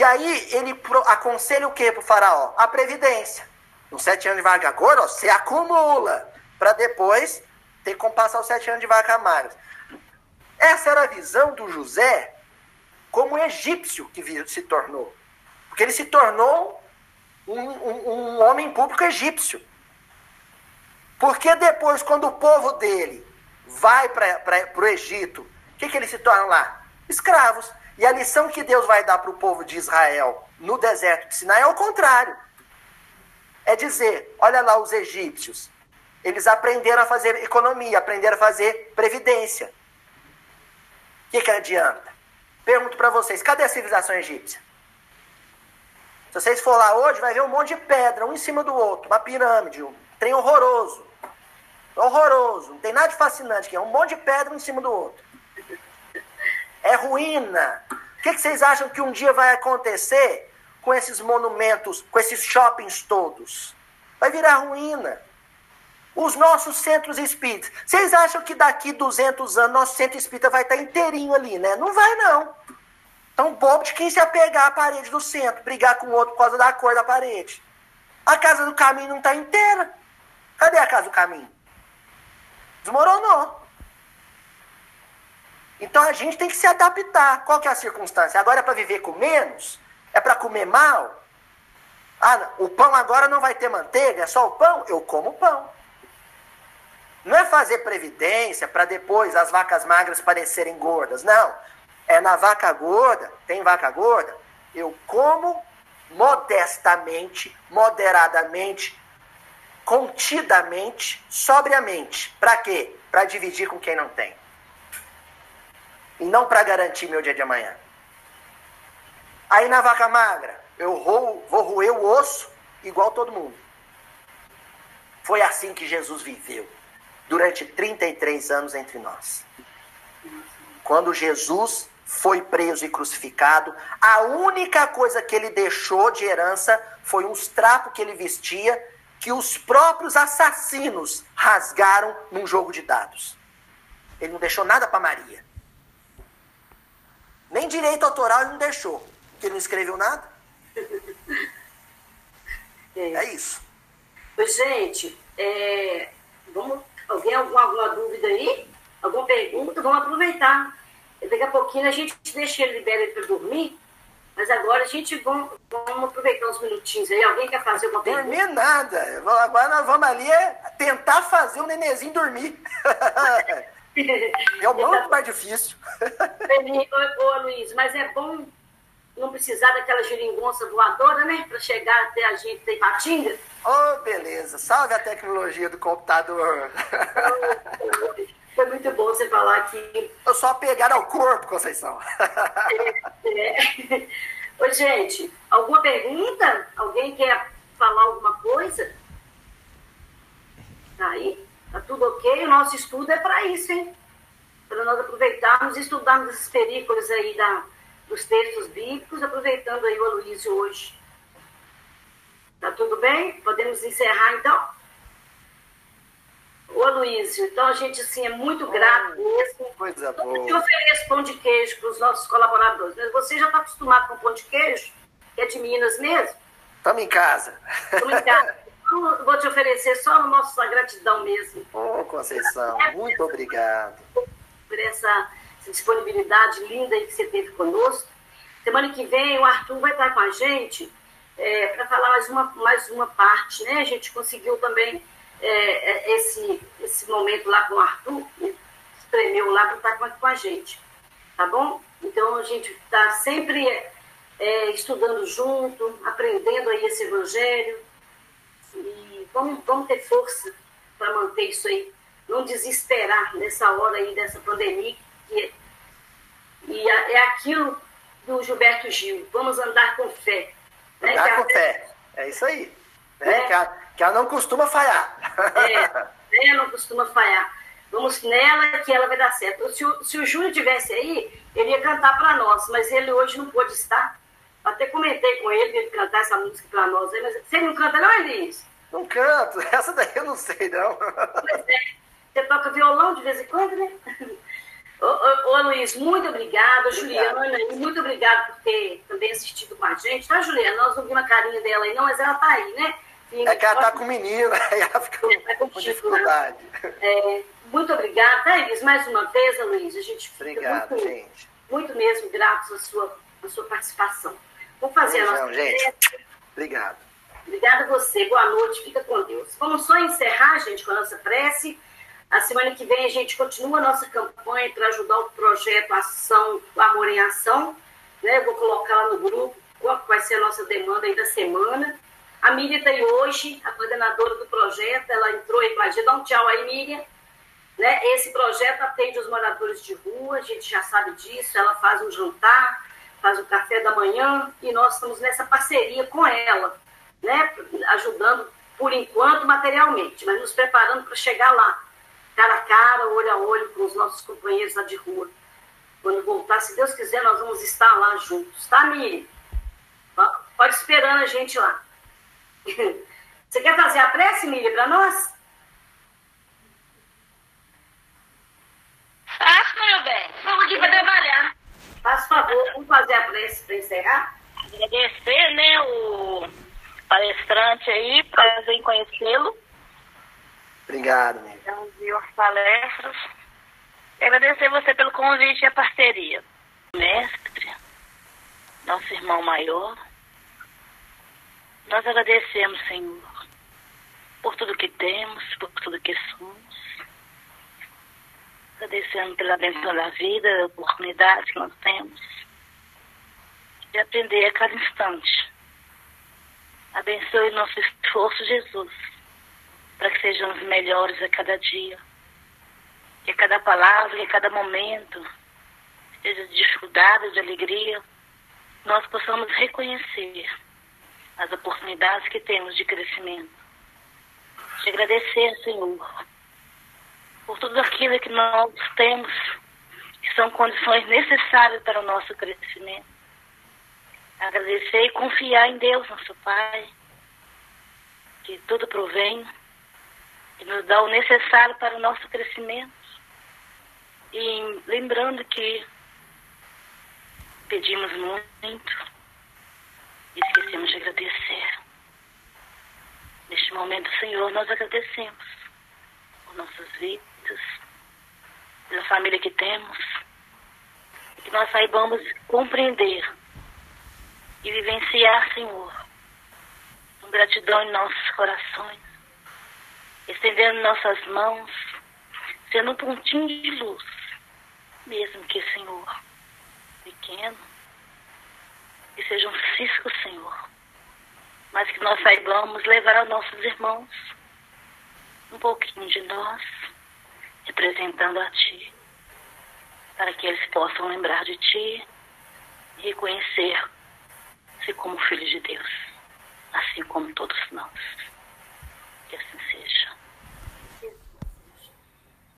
E aí ele aconselha o que pro faraó? A previdência. Nos sete anos de vaca gorda, ó, você acumula para depois ter como passar os sete anos de vaca magra. Essa era a visão do José como egípcio que se tornou. Porque ele se tornou um, um, um homem público egípcio. Porque depois, quando o povo dele vai para o Egito, o que, que eles se tornam lá? Escravos. E a lição que Deus vai dar para o povo de Israel no deserto de Sinai é o contrário. É dizer, olha lá os egípcios, eles aprenderam a fazer economia, aprenderam a fazer previdência. O que, que adianta? Pergunto para vocês, cadê a civilização egípcia? Se vocês for lá hoje, vai ver um monte de pedra, um em cima do outro, uma pirâmide, um trem horroroso. Horroroso, não tem nada de fascinante aqui, é um monte de pedra um em cima do outro. É ruína. O que, que vocês acham que um dia vai acontecer com esses monumentos, com esses shoppings todos? Vai virar ruína. Os nossos centros espíritas. Vocês acham que daqui 200 anos nosso centro espírita vai estar inteirinho ali, né? Não vai, não. Então, bobo de quem se apegar à parede do centro, brigar com o outro por causa da cor da parede. A casa do caminho não está inteira. Cadê a casa do caminho? Desmoronou. Então a gente tem que se adaptar. Qual que é a circunstância? Agora é para viver com menos? É para comer mal? Ah, o pão agora não vai ter manteiga, é só o pão? Eu como pão. Não é fazer previdência para depois as vacas magras parecerem gordas. Não. É na vaca gorda, tem vaca gorda, eu como modestamente, moderadamente, contidamente, sobriamente. Para quê? Para dividir com quem não tem. E não para garantir meu dia de amanhã. Aí na vaca magra, eu vou, vou roer o osso igual todo mundo. Foi assim que Jesus viveu durante 33 anos entre nós. Quando Jesus foi preso e crucificado, a única coisa que ele deixou de herança foi uns trapos que ele vestia que os próprios assassinos rasgaram num jogo de dados. Ele não deixou nada para Maria. Nem direito autoral ele não deixou, porque ele não escreveu nada. (laughs) É, é isso. Gente, é, vamos Alguém alguma, alguma dúvida aí? Alguma pergunta? Vamos aproveitar. Daqui a pouquinho a gente deixa ele libera para dormir. Mas agora a gente vamos, vamos aproveitar uns minutinhos aí. Alguém quer fazer alguma pergunta? Dormir nada. Agora nós vamos ali é tentar fazer o nenenzinho dormir. (laughs) (laughs) é o muito mais difícil. ô, ô, Luiz, mas é bom não precisar daquela geringonça voadora, né? Para chegar até a gente em Patinga. Oh, beleza. Salve a tecnologia do computador. Foi muito bom você falar aqui. Eu só pegar ao corpo, Conceição. É, é. Oi, gente, alguma pergunta? Alguém quer falar alguma coisa? Tá aí? Tá tudo ok? O nosso estudo é para isso, hein? Para nós aproveitarmos e estudarmos esses perícolos aí da, dos textos bíblicos, aproveitando aí o Aloysio hoje. Tá tudo bem? Podemos encerrar então? Ô Aloysio, então a gente assim, é muito grato mesmo. Coisa boa. Eu ofereço pão de queijo para os nossos colaboradores, mas você já está acostumado com pão de queijo, que é de Minas mesmo? Estamos em casa. Estamos em casa. (laughs) Vou te oferecer só no nosso gratidão mesmo. Ô, oh, Conceição, muito obrigado. Por essa essa disponibilidade linda que você teve conosco. Semana que vem o Arthur vai estar com a gente é, para falar mais uma, mais uma parte, né? A gente conseguiu também é, é esse, esse momento lá com o Arthur, né? espremeu lá para estar com, com a gente, tá bom? Então a gente está sempre é, estudando junto, aprendendo aí esse evangelho vamos, vamos ter força para manter isso aí, não desesperar nessa hora aí dessa pandemia e, e é aquilo do Gilberto Gil, vamos andar com fé. Né? Andar com fé, é isso aí. Né? É. Que, ela, que, ela, não costuma falhar. É, (laughs) né? não costuma falhar. Vamos nela que ela vai dar certo. Se o, se o Júnior tivesse aí, ele ia cantar para nós, mas ele hoje não pôde estar. Até comentei com ele ele cantar essa música para nós, mas você não canta não, Elis? Não canto, (laughs) essa daí eu não sei não. Pois é. Você toca violão de vez em quando, né? Ô, ô, ô, Luiz, muito obrigada. Juliana, muito obrigada por ter também assistido com a gente. Tá, Juliana? Nós não vimos a carinha dela aí, não, mas ela tá aí, né? E é que ela tá com menina, aí (laughs) ela fica é, com, com dificuldade. É, muito obrigada, tá, Elis? Mais uma vez, Luiz, a gente Obrigado, muito, gente. Muito mesmo gratos à sua, à sua participação. Vou fazer Beijão, a nossa gente. Obrigado. Obrigada a você. Boa noite. Fica com Deus. Vamos só encerrar, gente, com a nossa prece. A semana que vem a gente continua a nossa campanha para ajudar o projeto Ação, o Amor em Ação. Né? Eu vou colocar lá no grupo qual vai ser a nossa demanda aí da semana. A Miriam está aí hoje, a coordenadora do projeto, ela entrou aí para Dá um tchau aí, Miriam. Né? Esse projeto atende os moradores de rua, a gente já sabe disso, ela faz um jantar, faz o café da manhã e nós estamos nessa parceria com ela, né? ajudando por enquanto materialmente, mas nos preparando para chegar lá, cara a cara, olho a olho com os nossos companheiros lá de rua. Quando voltar, se Deus quiser, nós vamos estar lá juntos, tá, Miriam? Pode esperando a gente lá. (laughs) Você quer fazer a prece, Miriam, para nós? Faço, meu bem. Vamos aqui para trabalhar. Faz favor, vamos fazer a prece para encerrar? Agradecer, né, o palestrante aí, prazer em conhecê-lo. Obrigado, Miriam. Já ouviu as palestras. Agradecer você pelo convite e a parceria. Mestre, nosso irmão maior, nós agradecemos, Senhor, por tudo que temos, por tudo que somos. Agradecendo pela bênção da vida, a oportunidade que nós temos de aprender a cada instante. Abençoe nosso esforço, Jesus, para que sejamos melhores a cada dia. Que a cada palavra, que a cada momento, seja de dificuldade, de alegria, nós possamos reconhecer as oportunidades que temos de crescimento. Te agradecer, Senhor, por tudo aquilo que nós temos, que são condições necessárias para o nosso crescimento. Agradecer e confiar em Deus, nosso Pai, que tudo provém e nos dá o necessário para o nosso crescimento. E lembrando que pedimos muito e esquecemos de agradecer. Neste momento, Senhor, nós agradecemos por nossas vidas, pela família que temos, que nós saibamos compreender e vivenciar, Senhor, com gratidão em nossos corações, estendendo nossas mãos, sendo um pontinho de luz, mesmo que, Senhor, pequeno, que seja um cisco, Senhor, mas que nós saibamos levar aos nossos irmãos um pouquinho de nós, representando a Ti, para que eles possam lembrar de Ti e reconhecer-se como filho de Deus, assim como todos nós. Que assim seja.